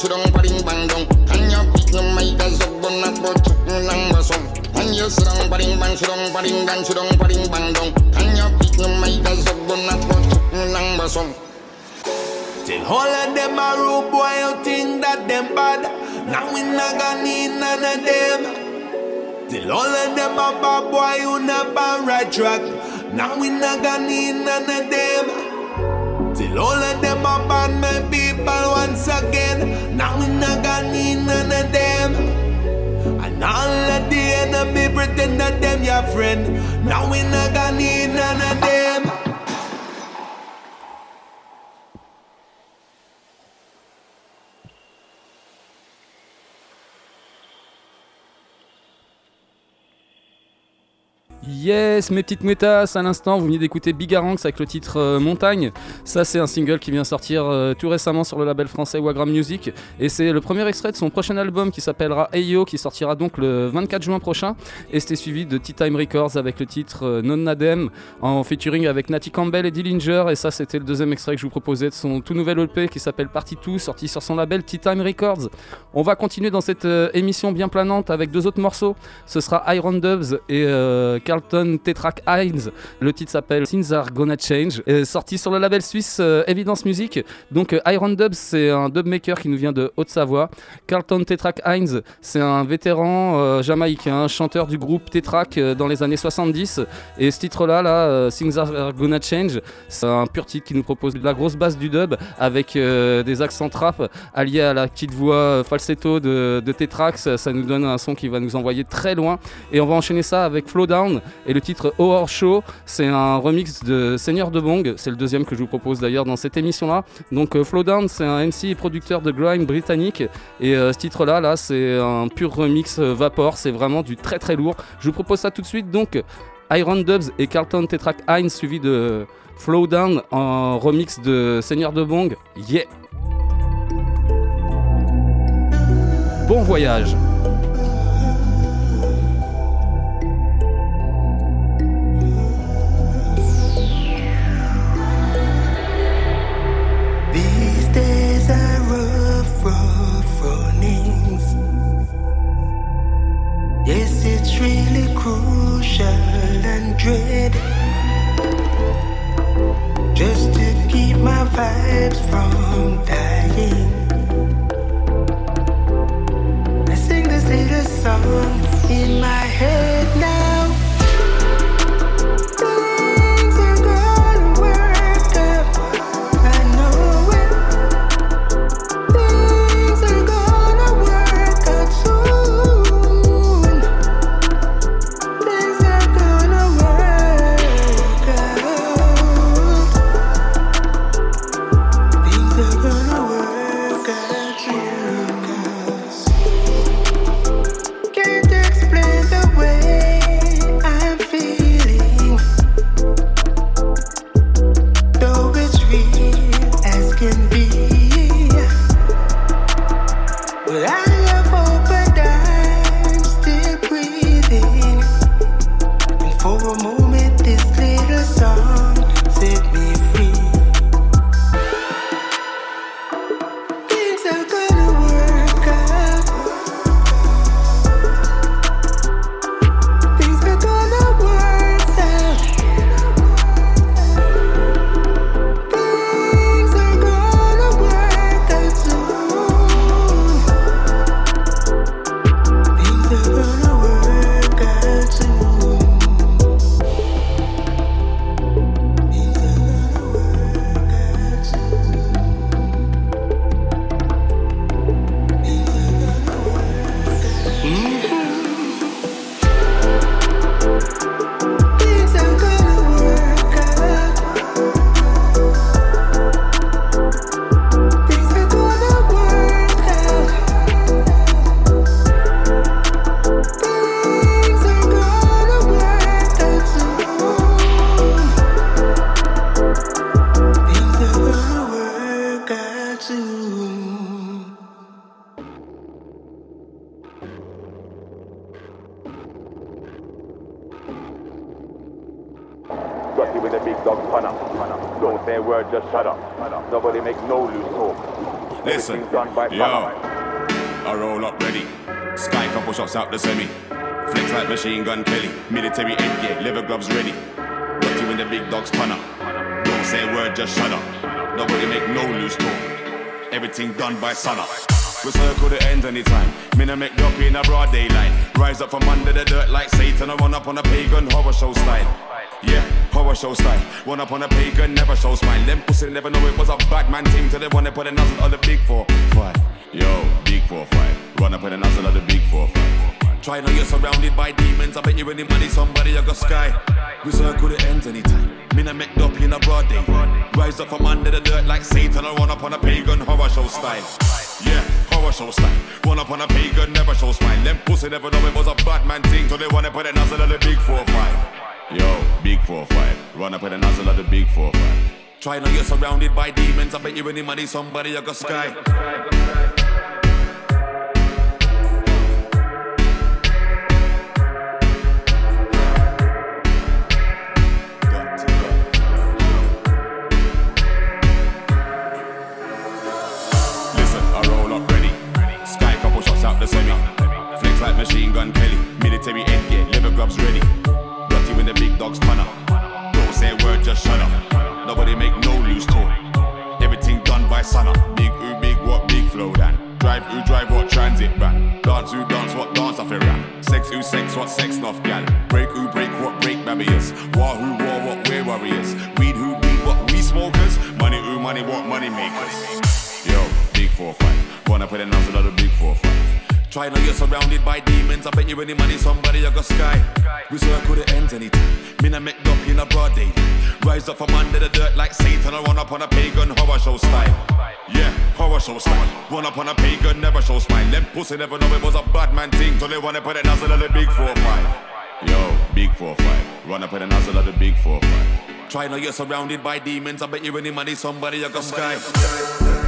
su don barin bandon hanya fitin mai da zabbon na bota nan bason hanya su don barin ban su don barin dan su don barin bandon hanya fitin mai da zabbon na bota nan bason Till all of them a rude boy you think that them bad. Now we not gonna need none of them. Till all of them a bad boy you not bad right track. Now we not gonna need none of them. Till all of them a bad man people once again. Now we not gonna need none of them. And all of the enemy pretend that them your friend. Now we not gonna need none of them. Yes, mes petites mouettasses, à l'instant, vous venez d'écouter Bigaranx avec le titre euh, Montagne. Ça, c'est un single qui vient sortir euh, tout récemment sur le label français Wagram Music. Et c'est le premier extrait de son prochain album qui s'appellera Ayo, qui sortira donc le 24 juin prochain. Et c'était suivi de Tea Time Records avec le titre euh, Non Nadem, en featuring avec Natty Campbell et Dillinger. Et ça, c'était le deuxième extrait que je vous proposais de son tout nouvel EP qui s'appelle Party 2, sorti sur son label Tea Time Records. On va continuer dans cette émission bien planante avec deux autres morceaux. Ce sera Iron Dubs et euh, Carlton Tetrak Hines. Le titre s'appelle Things Are Gonna Change, sorti sur le label suisse euh, Evidence Music. Donc euh, Iron Dubs, c'est un dub maker qui nous vient de Haute-Savoie. Carlton Tetrak Hines, c'est un vétéran euh, jamaïcain, chanteur du groupe Tetrak dans les années 70. Et ce titre-là, là, Things Are Gonna Change, c'est un pur titre qui nous propose la grosse basse du dub avec des accents trap alliés à la petite voix falsetto de, de Tetrak. Ça, nous donne un son qui va nous envoyer très loin. Et on va enchaîner ça avec Flow Down et le titre Horror Show. C'est un remix de Seigneur de Bong. C'est le deuxième que je vous propose d'ailleurs dans cette émission-là. Donc euh, Flow Down, c'est un MC et producteur de grime britannique. Et euh, ce titre-là, là, c'est un pur remix euh, Vapor. C'est vraiment du très très lourd. Je vous propose ça tout de suite. Donc Iron Dubs et Carlton Tetrak Hines suivi de Flow Down en remix de Seigneur de Bong. Yeah! Bon voyage! Yes, it's really crucial and dread. Just to keep my vibes from dying. I sing this little song in my head now. Done by yo, I roll up ready. Sky couple shots out the semi. Flex like machine gun Kelly. Military headgear, leather gloves ready. Got you in the big dog's punner. Don't say a word, just shut up. Nobody make no loose talk. Everything done by sunup. We circle the ends anytime. Me no make up in a broad daylight. Rise up from under the dirt like Satan. I run up on a pagan horror show style. Horror show style. Run up on a pagan, never show smile. Them pussy never know it was a bad man thing till they wanna put a nozzle on the big four five. Yo, big four five. Run up on a nozzle on the big four five. Try now you're surrounded by demons. I bet you any money somebody you got sky. We circle the ends anytime. Me no make up in a broad day. Rise up from under the dirt like Satan. I run up on a pagan horror show style. Yeah, horror show style. Run up on a pagan, never show smile. Them pussy never know it was a bad man thing. So they wanna put a nozzle of the big four five. Yo, big four five. Run up with a nozzle of the big four five. Try now you're surrounded by demons. I bet you any money somebody you got sky. Gun Kelly. Military headgear, leather gloves ready. Got you in the big dog's punner. Don't say a word, just shut up. Nobody make no loose talk. Everything done by sunup. Big ooh, big what, big flow dan. Drive ooh, drive what, transit van. Dance ooh, dance what, dance off a ram. Sex ooh, sex what, sex nuff gal. Break ooh, break what, break barriers. War who, war what, we're warriors. Weed who, weed what, we smokers. Money ooh, money what, money makers. Yo, big four five. Wanna put a on the big four five. Try now you're surrounded by demons. I bet you any money somebody you got sky. We circle the ends anytime. Me no make up in a broad day. Rise up from under the dirt like Satan. I run up on a pagan horror show style. Yeah, horror show style. Run up on a pagan, never show smile. Them pussy never know it was a bad man thing. So they wanna put a nozzle on the big four five. Yo, big four five. Run up with a nozzle of the big four five. Try now you're surrounded by demons. I bet you any money somebody you got sky.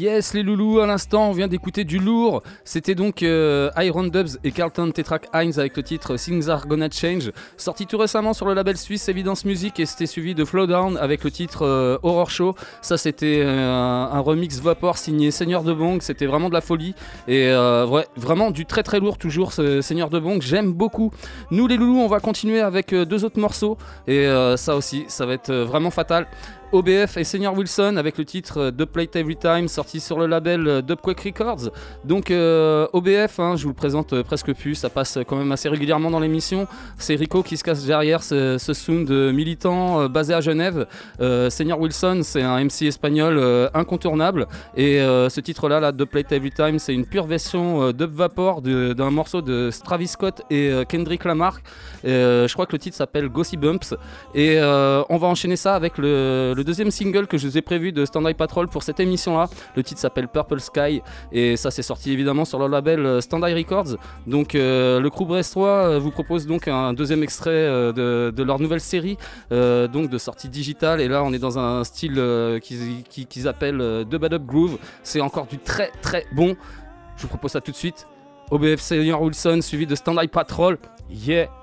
Yes les loulous, à l'instant on vient d'écouter du lourd. C'était donc euh, Iron Dubs et Carlton Tetrak Hines avec le titre Things Are Gonna Change, sorti tout récemment sur le label suisse Evidence Music et c'était suivi de Flowdown avec le titre euh, Horror Show. Ça c'était euh, un, remix Vapor signé Seigneur de Bong, c'était vraiment de la folie et vraiment du très très lourd toujours ce Seigneur de Bong, j'aime beaucoup. Nous les loulous on va continuer avec deux autres morceaux et ça aussi ça va être vraiment fatal. OBF et Senior Wilson avec le titre euh, Dub Plate Every Time sorti sur le label euh, Dubquake Records. Donc euh, OBF, hein, je vous le présente presque plus, ça passe quand même assez régulièrement dans l'émission. C'est Rico qui se cache derrière ce, ce sound militant basé à Genève. Euh, Senior Wilson, c'est un MC espagnol incontournable et ce titre-là, là, Dub Plate Every Time, c'est une pure version dub vapor d'un morceau de Travis Scott et Kendrick Lamar. Je crois que le titre s'appelle Gossip Bumps et on va enchaîner ça avec le deuxième single que je vous ai prévu de Stand Eye Patrol pour cette émission là. Le titre s'appelle Purple Sky et ça c'est sorti évidemment sur le label euh, Stand Records. Donc euh, le crew brestois euh, vous propose donc un deuxième extrait de, leur nouvelle série donc de sortie digitale et là on est dans un style qu'ils appellent euh, Dub Up Groove. C'est encore du très très bon. Je vous propose ça tout de suite. OBF Senior Wilson suivi de Stand Eye Patrol. Yeah!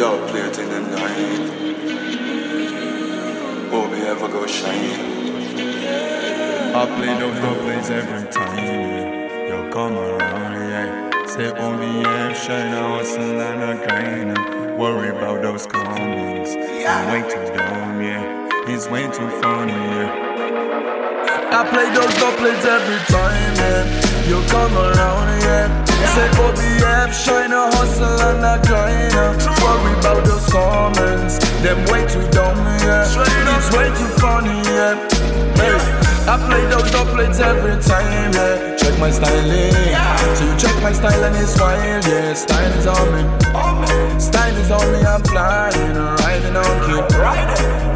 420 a line. it in the night. Hope you ever go shine. I play those doubles every time. You come around, yeah. Say oh, OBF, shine a hustle and a grind. Worry about those comments. I'm way too dumb, yeah. It's way too funny, yeah. I play those doublets every time, yeah. You come around, yeah. Say OBF, shine a hustle and a grind. Worry about those comments, them way too dumb, yeah. It's way too funny, yeah. Hey, I play those doublets every time, yeah. Check my styling, so you check my style and it's wild, yeah. Style is on me, style is on me. I'm flying, riding on key,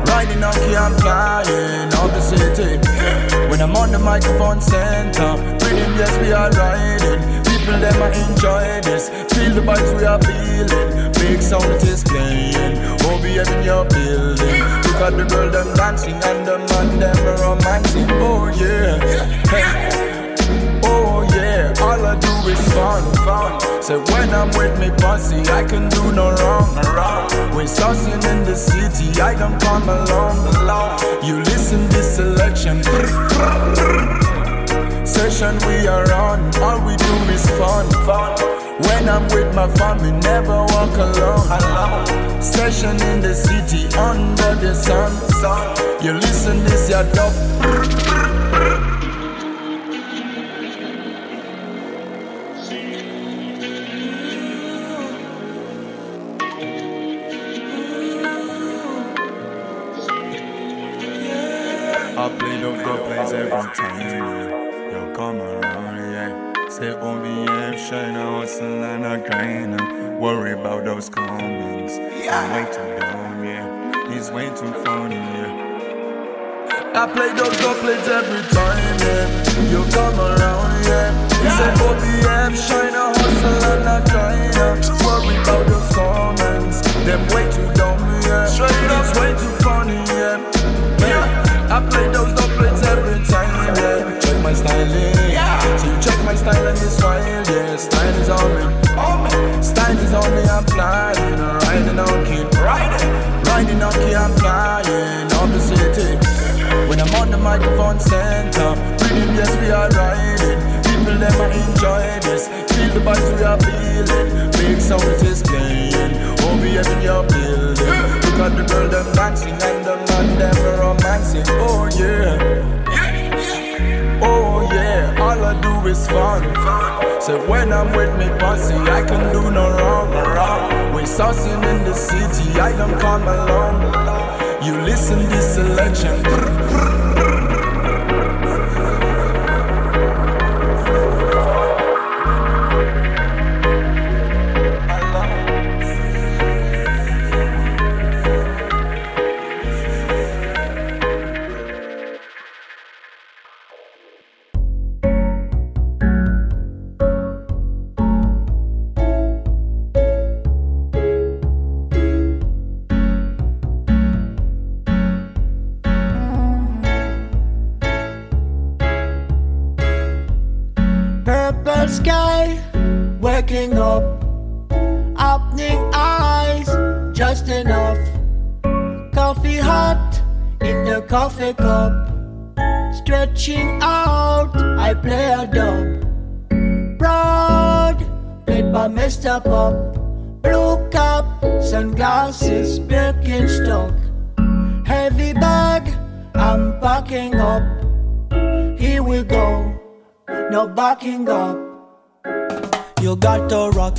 riding on key. I'm flying up the city. When I'm on the microphone center, rhythm, yes, we are riding. People, them I enjoy this. Feel the vibes we are feeling. Big sound it is playing. OBF in your building. Look at the girl, them dancing, and the man, them romancing. Oh, yeah. Hey. Oh, yeah. All I do is fun, fun. So when I'm with me posse, I can do no wrong. We're saucing in the city, I don't come along. You listen this selection. Session we are on, all we do is fun. fun. When I'm with my family, never walk alone. alone. Session in the city, under the sun. sun. You listen this, your dub. I play those good plays every time. Worry about those comments. I'm way too dumb, yeah. It's way too funny, yeah. I play those doublets every time, yeah. You come around, yeah. Say OBF, oh, shine a hustle and a grind. Worry about those comments. Them way too dumb, yeah. It's way too funny, yeah. yeah. I play those doublets every time, yeah. Check my styling, so you check my style and it's wild, yeah. Style is on me, on me. style is on me. I'm flying, riding on key, riding, riding on key. I'm flying up the city. When I'm on the microphone center, rhythm, yes we are riding. People them I enjoy this, feel the vibes we are feeling. Big sound is playing, OBF in your building. Look at the girl them dancing and the man them romancing. Oh yeah. Oh yeah, all I do is fun. So when I'm with me posse, I can do no wrong. We're saucing in the city, I don't come alone. You listen this selection.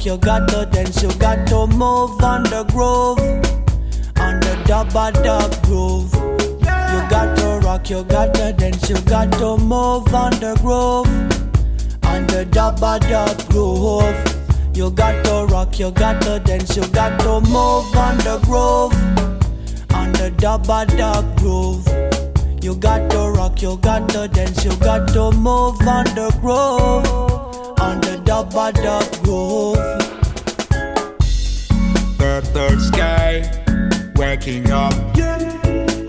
You got to dance, you got to move on the groove, on the dubba dub groove. You got to rock, you got to dance, you got to move on the groove, on the dubba dub groove. You got to rock, you got to dance, you got to move on the groove, on the dubba dub groove. You got to rock, you got to dance, you got to move on the groove, on the dubba dub groove. Purple sky, waking up,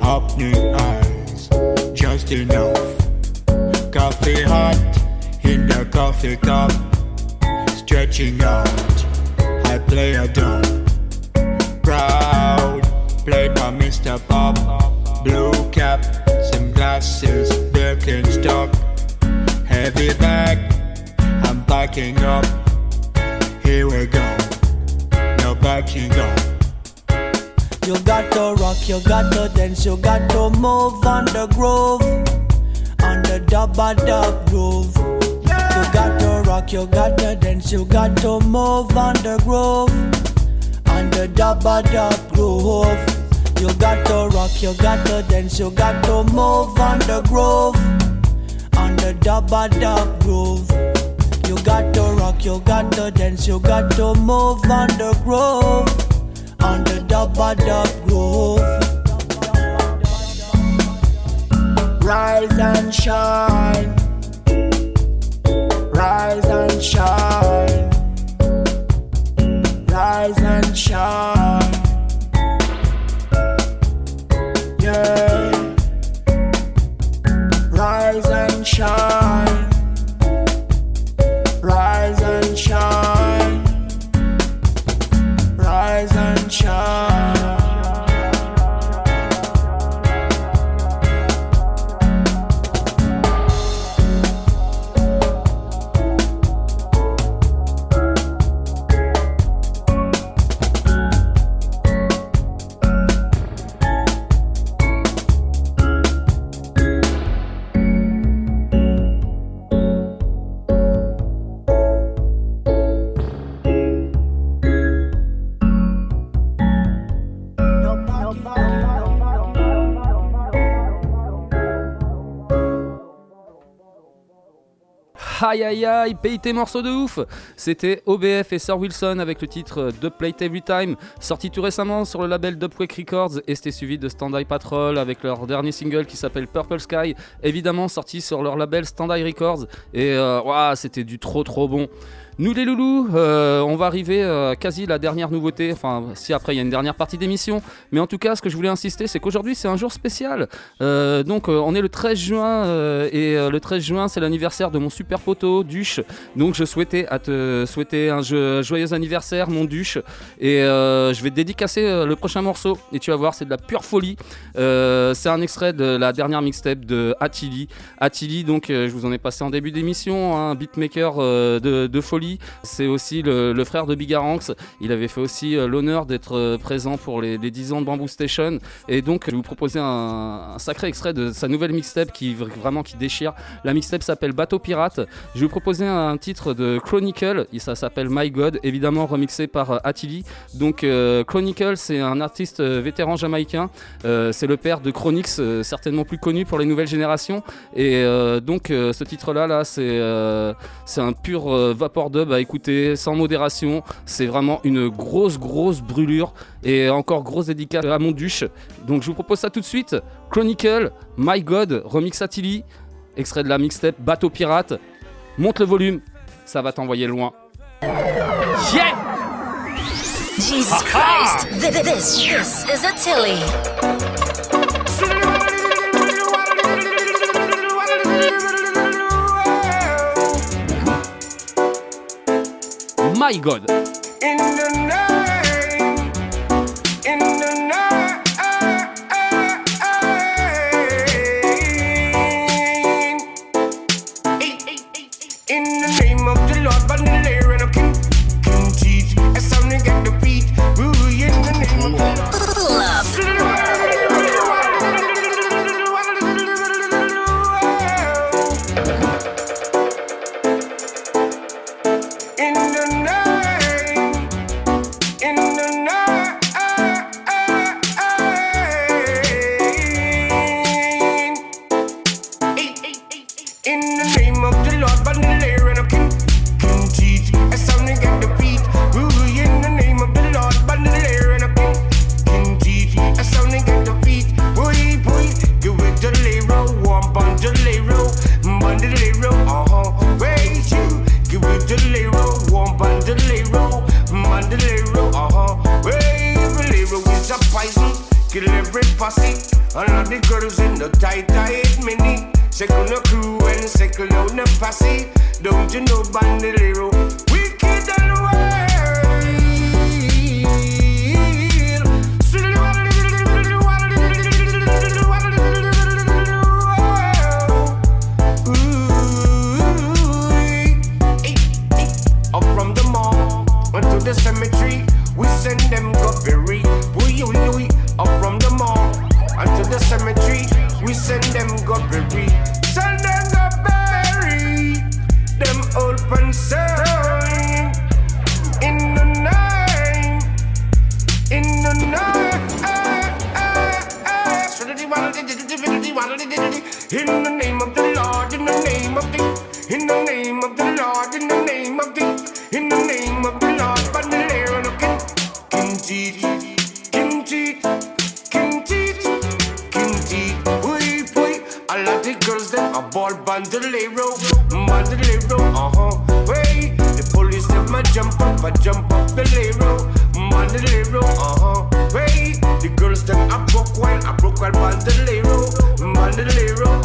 opening eyes, just enough. Coffee hot in the coffee cup, stretching out. I play a dub, proud. Played by Mr. Bob. Blue cap, some glasses, Birkenstock. Heavy bag, backing up. Here we go. No backing up. You got to rock, you got to dance, you got to move on the groove, on the dubba dub groove. You got to rock, you got to dance, you got to move on the groove, on the dubba dub groove. You got to rock, you got to dance, you got to move on the groove, on the dubba dub groove. You got to rock, you got to dance, you got to move on the groove on the dubba dub groove. Rise and shine. Rise and shine. Rise and shine. Yeah. Rise and shine. Aïe aïe aïe, paye tes morceaux de ouf C'était OBF et Sir Wilson avec le titre Dub Plate Every Time, sorti tout récemment sur le label Dubquake Records et c'était suivi de Stand Eye Patrol avec leur dernier single qui s'appelle Purple Sky, évidemment sorti sur leur label Stand Eye Records et euh, c'était du trop trop bon. Nous les loulous, euh, on va arriver euh, quasi la dernière nouveauté, enfin si après il y a une dernière partie d'émission, mais en tout cas ce que je voulais insister c'est qu'aujourd'hui c'est un jour spécial. Euh, donc euh, on est le 13 juin et le 13 juin c'est l'anniversaire de mon super poteau Duche. Donc je souhaitais à te souhaiter un jo- joyeux anniversaire mon Duche et je vais te dédicacer le prochain morceau et tu vas voir c'est de la pure folie. C'est un extrait de la dernière mixtape de Attili. Attili donc je vous en ai passé en début d'émission, un beatmaker euh, de, de folie. C'est aussi le, frère de Bigaranx. Il avait fait aussi euh, l'honneur d'être euh, présent pour les, les 10 ans de Bamboo Station. Et donc, je vais vous proposer un, sacré extrait de sa nouvelle mixtape qui vr- vraiment qui déchire. La mixtape s'appelle Bateau Pirate. Je vais vous proposer un titre de Chronicle. Ça s'appelle My God, évidemment remixé par euh, Attili. Donc, Chronicle, c'est un artiste vétéran jamaïcain. C'est le père de Chronix, certainement plus connu pour les nouvelles générations. Et donc, ce titre-là, là, c'est euh, c'est un pur euh, vapor dub à écouter, sans modération. C'est vraiment une grosse, grosse brûlure. Et encore grosse dédicace à mon duche. Donc, je vous propose ça tout de suite. Chronicle, My God, remix Attili. Extrait de la mixtape Bateau Pirate. Monte le volume, ça va t'envoyer loin. Yeah! Jesus Ha ha! Christ. Th- th- This, this is a My God. In the name, in the in the name of the Lord, but the king, get the ooh, in the name of the fussy. All of the girls in the tight, tight mini. Second the crew and second out the posse. Don't you know Bandolero? Wicked and the cemetery. We send them go bury. Boy, you up from the mall and to the cemetery. We send them go bury. Send them go bury. Them old concern in the name, in the name. In the name of the Lord, in the name of the, in the name of the Lord, in the name of the, in the name them a ball bandolero, bandolero, uh huh, wait, the police them a jump up, a jump up the lero, bandolero, uh huh, wait, the girls them a broke while, a broke while bandolero, bandolero,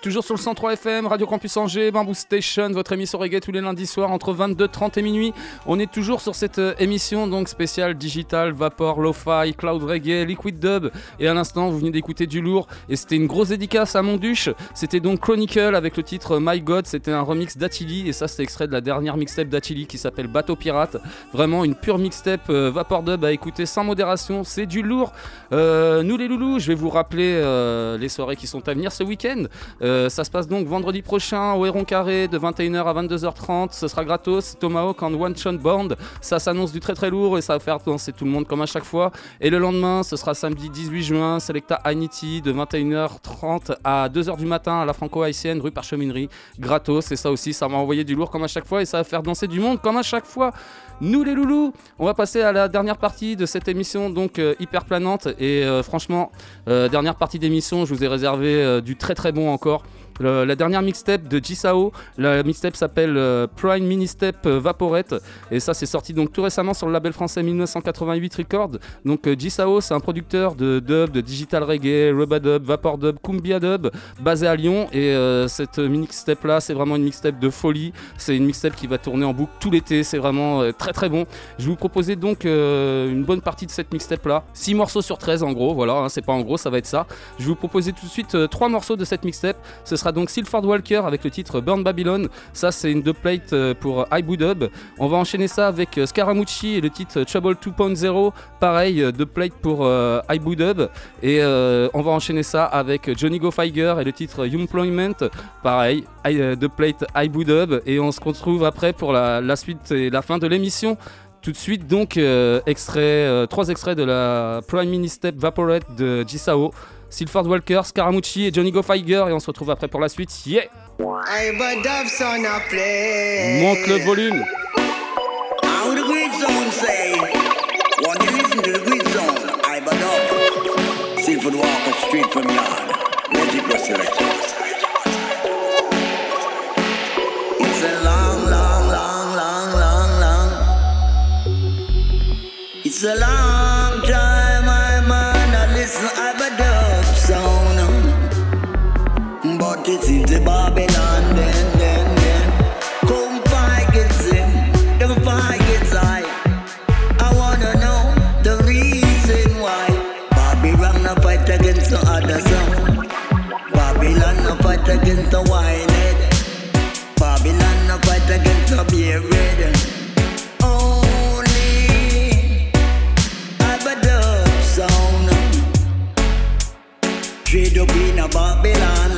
Toujours sur le 103 FM, Radio Campus Angers, Bamboo Station, votre émission reggae tous les lundis soirs entre 22h30 et minuit. On est toujours sur cette euh, émission donc spéciale digital, vapor, lo-fi, cloud reggae, liquid dub. Et à l'instant, vous venez d'écouter du lourd et c'était une grosse dédicace à Monduche. C'était donc Chronicle avec le titre My God. C'était un remix d'Atili et ça, c'est extrait de la dernière mixtape d'Atili qui s'appelle Bateau Pirate. Vraiment une pure mixtape euh, vapor dub à écouter sans modération. C'est du lourd. Euh, nous les loulous, je vais vous rappeler euh, les soirées qui sont à venir ce week-end. Euh, ça se passe donc vendredi prochain au Héron Carré de 21h à 22h30. Ce sera gratos. Tomahawk en One Shot Band. Ça s'annonce du très très lourd et ça va faire danser tout le monde comme à chaque fois. Et le lendemain, ce sera samedi 18 juin, Selecta Hainiti de 21h30 à 2h du matin à la Franco-Haïtienne, rue Parcheminerie. Gratos. Et ça aussi, ça va envoyer du lourd comme à chaque fois et ça va faire danser du monde comme à chaque fois. Nous les loulous, on va passer à la dernière partie de cette émission donc euh, hyper planante et euh, franchement dernière partie d'émission, je vous ai réservé du très très bon encore encore. La dernière mixtape de Jisao, la mixtape s'appelle euh, Prime Mini Step euh, Vaporette et ça c'est sorti donc tout récemment sur le label français 1988 Records. Donc euh, Jisao c'est un producteur de dub, de digital reggae, rubber dub, vapor dub, cumbia dub basé à Lyon et euh, cette mixtape là c'est vraiment une mixtape de folie. C'est une mixtape qui va tourner en boucle tout l'été, c'est vraiment très très bon. Je vous proposer donc une bonne partie de cette mixtape là, 6 morceaux sur 13 en gros, voilà, hein, c'est pas en gros, ça va être ça. Je vous proposer tout de suite euh, trois morceaux de cette mixtape. Ce sera donc Silford Walker avec le titre Burn Babylon. Ça, c'est une dubplate euh, pour Ibu Dub. On va enchaîner ça avec euh, Scaramucci et le titre Trouble 2.0. Pareil, euh, dubplate pour euh, Ibu Dub. Et on va enchaîner ça avec Johnny Go Figer et le titre Employment. Pareil, euh, dubplate Ibu Dub. Et on se retrouve après pour la, suite et la fin de l'émission. Tout de suite, donc, extrait, trois extraits de la Prime Mini Step Vaporette de Jisao. Silford Walker, Scaramucci et Johnny Go Figer et on se retrouve après pour la suite. Yeah. Monte le volume. Silford from yard. Magic was. It's a long, The Babylon, then, then, then. Come fight against him, the fight against I. I wanna know the reason why. Babylon no fight against the other sound. Babylon no fight against the whitehead. Babylon no fight against the bearded. Only Abadub sound. Trade up in a Babylon,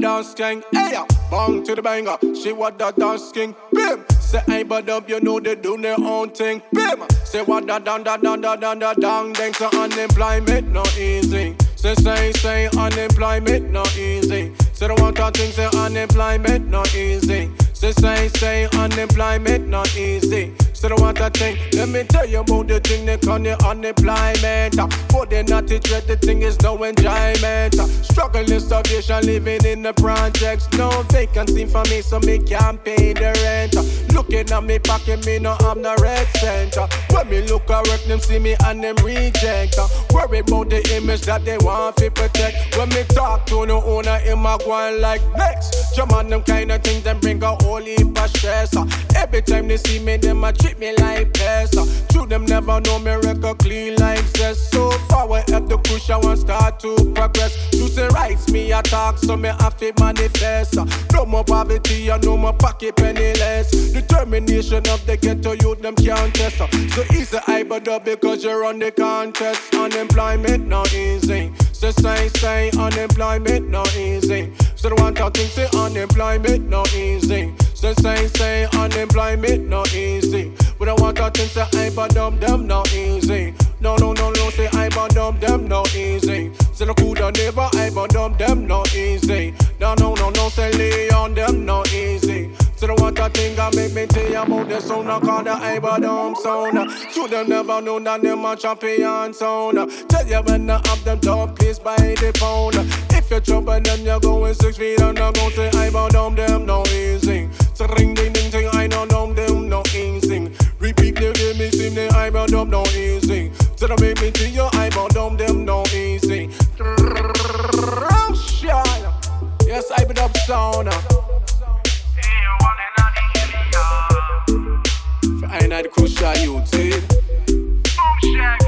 dance king. Hey, bang to the banger. She what the dance king. Bim. Say ain't but up, you know they do their own thing. Bim. Say what the down, down, down, down, down, down, down. Then so unemployment no easy. Say say say unemployment no easy. Say the one that thing say unemployment no easy. Say say say unemployment no easy. Say the one thing. Let me tell you about the thing they call the unemployment. Uh, For the naughty dread, the thing is no enjoyment. Uh, Struggling starvation, living in the projects. No vacancy for me, so me can't pay the rent. Uh, Looking at me pocket, me no have no red center. When me look at work, them see me and them reject. Uh, Worry about the image that they want to protect. When me talk to the owner, him a going like next. Jump on them kind of things, them bring a whole heap of stress. Uh, Every time they see me, them a treat me like pest. True, them never know me record clean like cess. So forward up the push, I want start to progress. You say rights, me a talk, so me have to manifest. No more poverty, and no more pocket penniless. Determination of the ghetto youth, them can't test. So easy, I but up because you're on the contest. Unemployment not easy. So say, say, unemployment not easy. So the one talking say unemployment not easy. So say, say, unemployment not easy. But I want to think say I but them them not easy. No, no, no, no, say I but them them not easy. Say the coulda never I but them them not easy. No, no, no, no, say lay on them not easy. So the one that thing I make me tell you oh, about the sound I call the Ibadom sound. Should them never know that them a champion sound. Tell you when I have them top place by the pound. If you're jumping then you're going six feet and I'm gonna say Ibadom them no easy. So ring ding ding ting, I know no them no easy. Repeat the give me seem the eyebrow dumb no insing. So the me to your eyebrow dumb them no insing. Yes, I been up sauna. I ain't crucial you. Boom shack.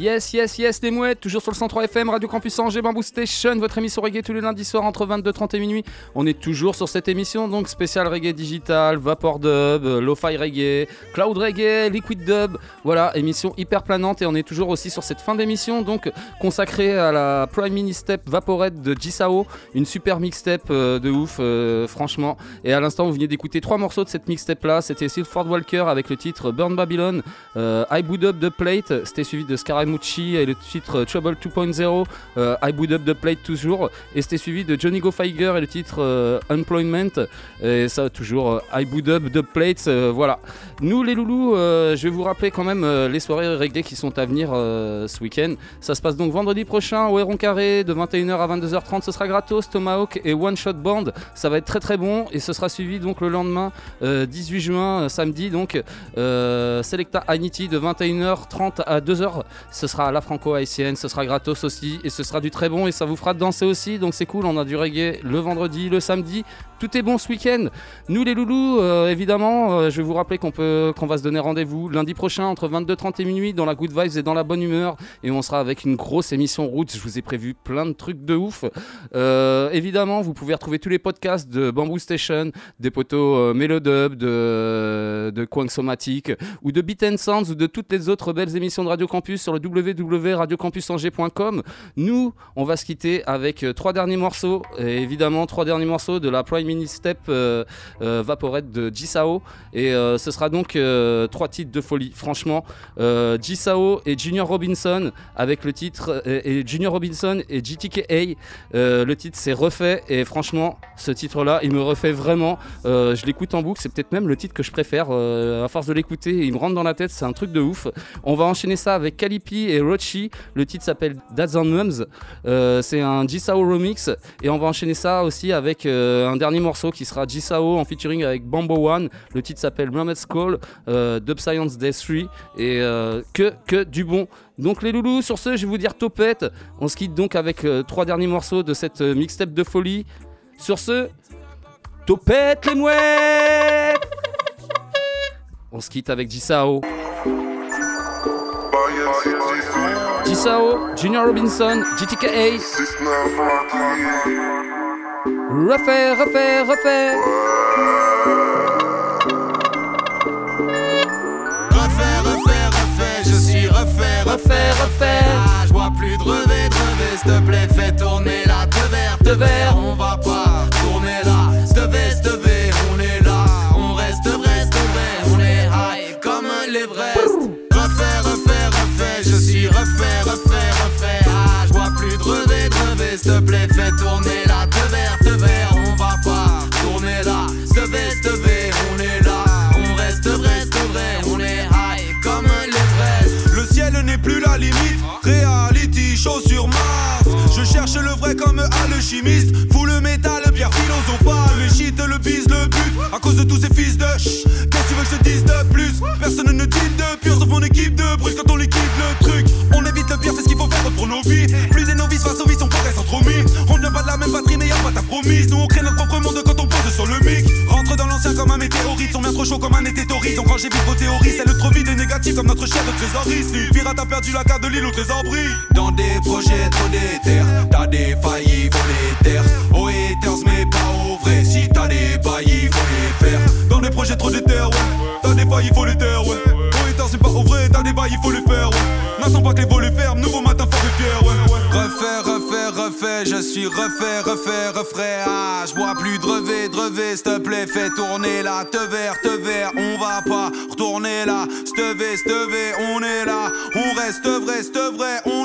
Yes, yes, yes, les mouettes, toujours sur le 103 FM, Radio Campus Angers, Bamboo Station, votre émission reggae tous les lundis soirs entre 22h30 et minuit. On est toujours sur cette émission, donc spécial reggae digital, vapor dub, lo-fi reggae, cloud reggae, liquid dub. Voilà, émission hyper planante et on est toujours aussi sur cette fin d'émission, donc consacrée à la Prime Mini Step Vaporette de Jisao, une super mixtape euh, de ouf, euh, franchement. Et à l'instant, vous venez d'écouter trois morceaux de cette mixtape là. C'était Silford Walker avec le titre Burn Babylon, euh, I Boot Up the Plate, c'était suivi de Et le titre Trouble 2.0, euh, I Boot Up the Plate toujours, et c'était suivi de Johnny Go Figer et le titre euh, et ça toujours euh, I Boot Up the Plate, euh, voilà. Nous les loulous, je vais vous rappeler quand même les soirées reggae qui sont à venir ce week-end. Ça se passe donc vendredi prochain au Héron Carré de 21h à 22h30, ce sera gratos, Tomahawk et One Shot Band, ça va être très très bon, et ce sera suivi donc le lendemain, euh, 18 juin, samedi, donc Selecta Anity de 21h30 à 2h, ce sera à la franco-haïtienne, ce sera gratos aussi, et ce sera du très bon, et ça vous fera danser aussi, donc c'est cool, on a du reggae le vendredi, le samedi, tout est bon ce week-end. Nous les loulous, euh, évidemment, euh, je vais vous rappeler qu'on peut, qu'on va se donner rendez-vous lundi prochain entre 22h30 et minuit dans la good vibes et dans la bonne humeur, et on sera avec une grosse émission route. Je vous ai prévu plein de trucs de ouf. Euh, évidemment, vous pouvez retrouver tous les podcasts de Bamboo Station, des poteaux Melodub, de, de Quang Somatic, ou de Beat and Sounds, ou de toutes les autres belles émissions de Radio Campus sur le www.radiocampusangers.com. Nous, on va se quitter avec euh, trois derniers morceaux, et évidemment trois derniers morceaux de la Prime Mini Step euh, euh, Vaporette de Jisao, et euh, ce sera donc trois titres de folie, franchement. Jisao et Junior Robinson avec le titre, et Junior Robinson et GTKA, le titre c'est refait, et franchement, ce titre-là, il me refait vraiment. Je l'écoute en boucle, c'est peut-être même le titre que je préfère. à force de l'écouter, il me rentre dans la tête, c'est un truc de ouf. On va enchaîner ça avec Calipi et Rochi. Le titre s'appelle Dads on Mums. Euh, c'est un Jisao remix. Et on va enchaîner ça aussi avec euh, un dernier morceau qui sera Jisao en featuring avec Bambo One. Le titre s'appelle Mermaid's Call, euh, Dub Science Day 3. Et que, que du bon. Donc les loulous, sur ce, je vais vous dire topette. On se quitte donc avec trois derniers morceaux de cette mixtape de folie. Sur ce, topette les mouettes On se quitte avec Jisao. Jisao, Junior Robinson, GTKA. Refait, refait, refait. Refait, refait, refait, je suis refait, refait, refait. Ah, je vois plus de revêt, de s'il te plaît, fais tourner la te vert, te vert. On va vrai comme alchimiste. Fous le métal, pierre philosophale. Le shit, le bise, le but. À cause de tous ces fils de ch. Qu'est-ce que tu veux que je te dise de plus? Personne ne dit de pur sauf mon équipe de brut quand on liquide le truc. On évite le pire, c'est ce qu'il faut faire pour nos vies. Plus des novices face aux vies, on progresse entre mis. On ne vient pas de la même patrie, mais y'a pas ta promise. Nous on crée notre propre monde quand Comme un météorite. On vient trop chaud comme un été torride. Donc rangez vite vos théories. C'est le trop vide et négatif comme notre chef de trésorerie. Si le pirate a perdu la carte de l'île au trésor-bris. Dans des projets trop déter, t'as des faillis, faut les taire. Aux haters, mais pas au vrai. Si t'as des baillis, faut les faire. Dans des projets trop déter, ouais. T'as des failles, il faut les taire, ouais. Oh, et c'est pas au vrai, t'as des bails, il faut les faire, ouais. N'attends pas que les volets ferment, nouveau matin, faut les fier, Refait, refait, refait, je suis refait, refait, refait. Ah, je bois plus de revêt, de s'il te plaît, fais tourner là, te vert, te vert, on va pas retourner là, te plaît, on est là, on reste vrai, vrai, on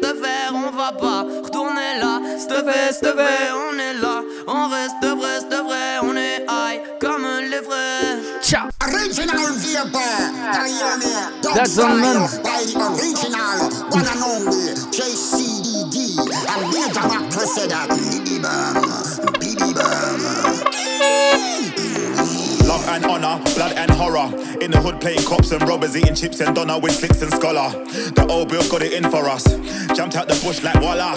te on va pas retourner là, s'il te plaît, s'il te plaît, on est là, on reste vrai, c'est vrai, on est high comme l'Everest. Ciao. Original That's on man. By the original, one and only JCDD And Major Mac Crusader And honor, blood and horror. In the hood playing cops and robbers, eating chips and doner with flicks and scholar. The old bill got it in for us. Jumped out the bush like voila.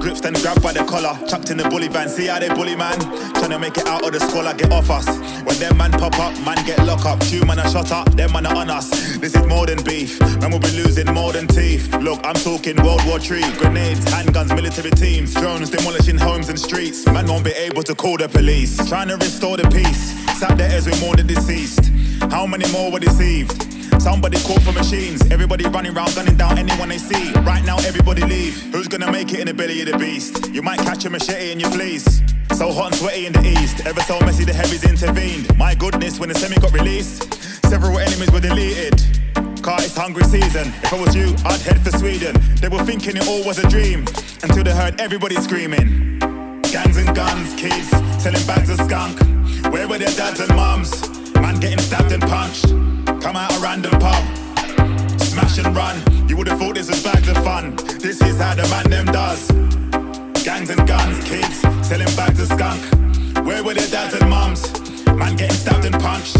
Gripped and grabbed by the collar. Chucked in the bully van, see how they bully man. Trying to make it out of the scholar, get off us. When them man pop up, man get lock up. Two man are shot up, them man are on us. This is more than beef. Man will be losing more than teeth. Look, I'm talking World War III. Grenades, handguns, military teams. Drones demolishing homes and streets. Man won't be able to call the police. Trying to restore the peace. Sat there as we mourn the deceased. How many more were deceived? Somebody called for machines. Everybody running around gunning down anyone they see. Right now, everybody leave. Who's gonna make it in the belly of the beast? You might catch a machete in your fleece. So hot and sweaty in the east. Ever so messy, the heavies intervened. My goodness, when the semi got released, several enemies were deleted. Car it's hungry season. If I was you, I'd head for Sweden. They were thinking it all was a dream until they heard everybody screaming. Gangs and guns, kids selling bags of skunk. Where were their dads and moms? Man getting stabbed and punched. Come out a random pub, smash and run. You would have thought this was bags of fun. This is how the man them does. Gangs and guns, kids selling bags of skunk. Where were their dads and moms? Man getting stabbed and punched.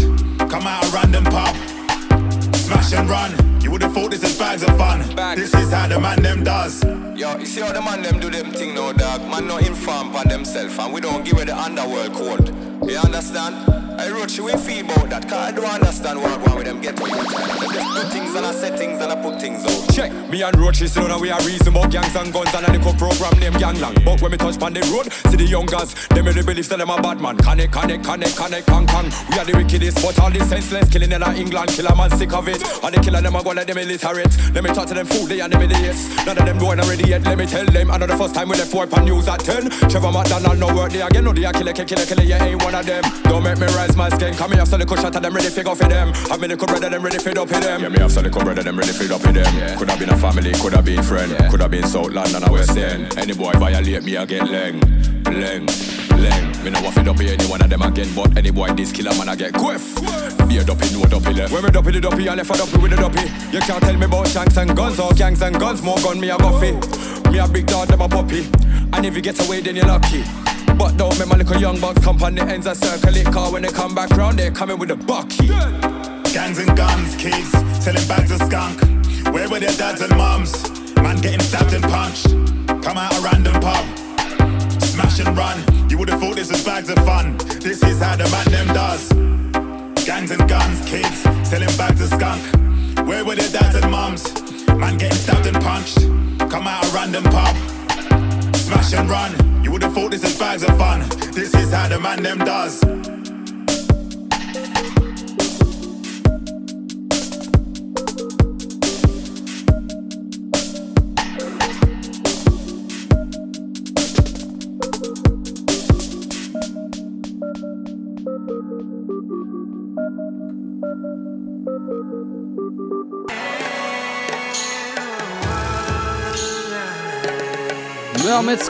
Come out a random pub, smash and run. You would have thought this is bags of fun. This is how the man them does. Yo, you see how the man them do them thing no dog? Man not inform on themselves and we don't give it the underworld code. You understand? I wrote you we feel about that, cause I don't understand what wrong with them get. Them just do things and I set things and I put things out. Check me and Roach is now we are reason about gangs and guns and a little program named Gangland. But when we touch on the road, see the young guys, them really believe that them a bad man. Connect, connect, connect, connect, can, can. We are the wickedest, but all the senseless killing in England, kill a man sick of it. And the killer them a go like them illiterate. Let me talk to them fool, they and them idiots. None of them going already yet. Let me tell them, I know the first time we left work on news at 10. Trevor McDonald no work there again, no they a killer, killer, killer, you ain't one of them. Don't make me rise my skin, come here, so the shot of them ready to go for them. Have me the brother them ready to up with them. Yeah, me have some little brother them ready to up with them. Yeah. Could have been a family, could have been friend, could have been South London or West End. Any boy violate me, I get leng, leng, leng. Me no want to up any one of them again, but any boy this killer man I get quiff. Be a dopey, no dopey left. When me dopey the dopey, I left a dopey with the dopey. You can't tell me about shanks and guns or gangs and guns. More gun, me a buffy. Me a big dog, them a puppy. And if you get away, then you're lucky. But don't make my little young bucks come on the ends and circle it. Car when they come back round, they're coming with a bucky. Gangs and guns, kids selling bags of skunk. Where were their dads and mums? Man getting stabbed and punched. Come out a random pub, smash and run. You would have thought this was bags of fun. This is how the man them does. Gangs and guns, kids selling bags of skunk. Where were their dads and mums? Man getting stabbed and punched. Come out a random pub, smash and run. You would have thought this was bags of fun. This is how the man them does. it's Mermaid's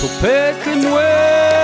To pick et Mouette.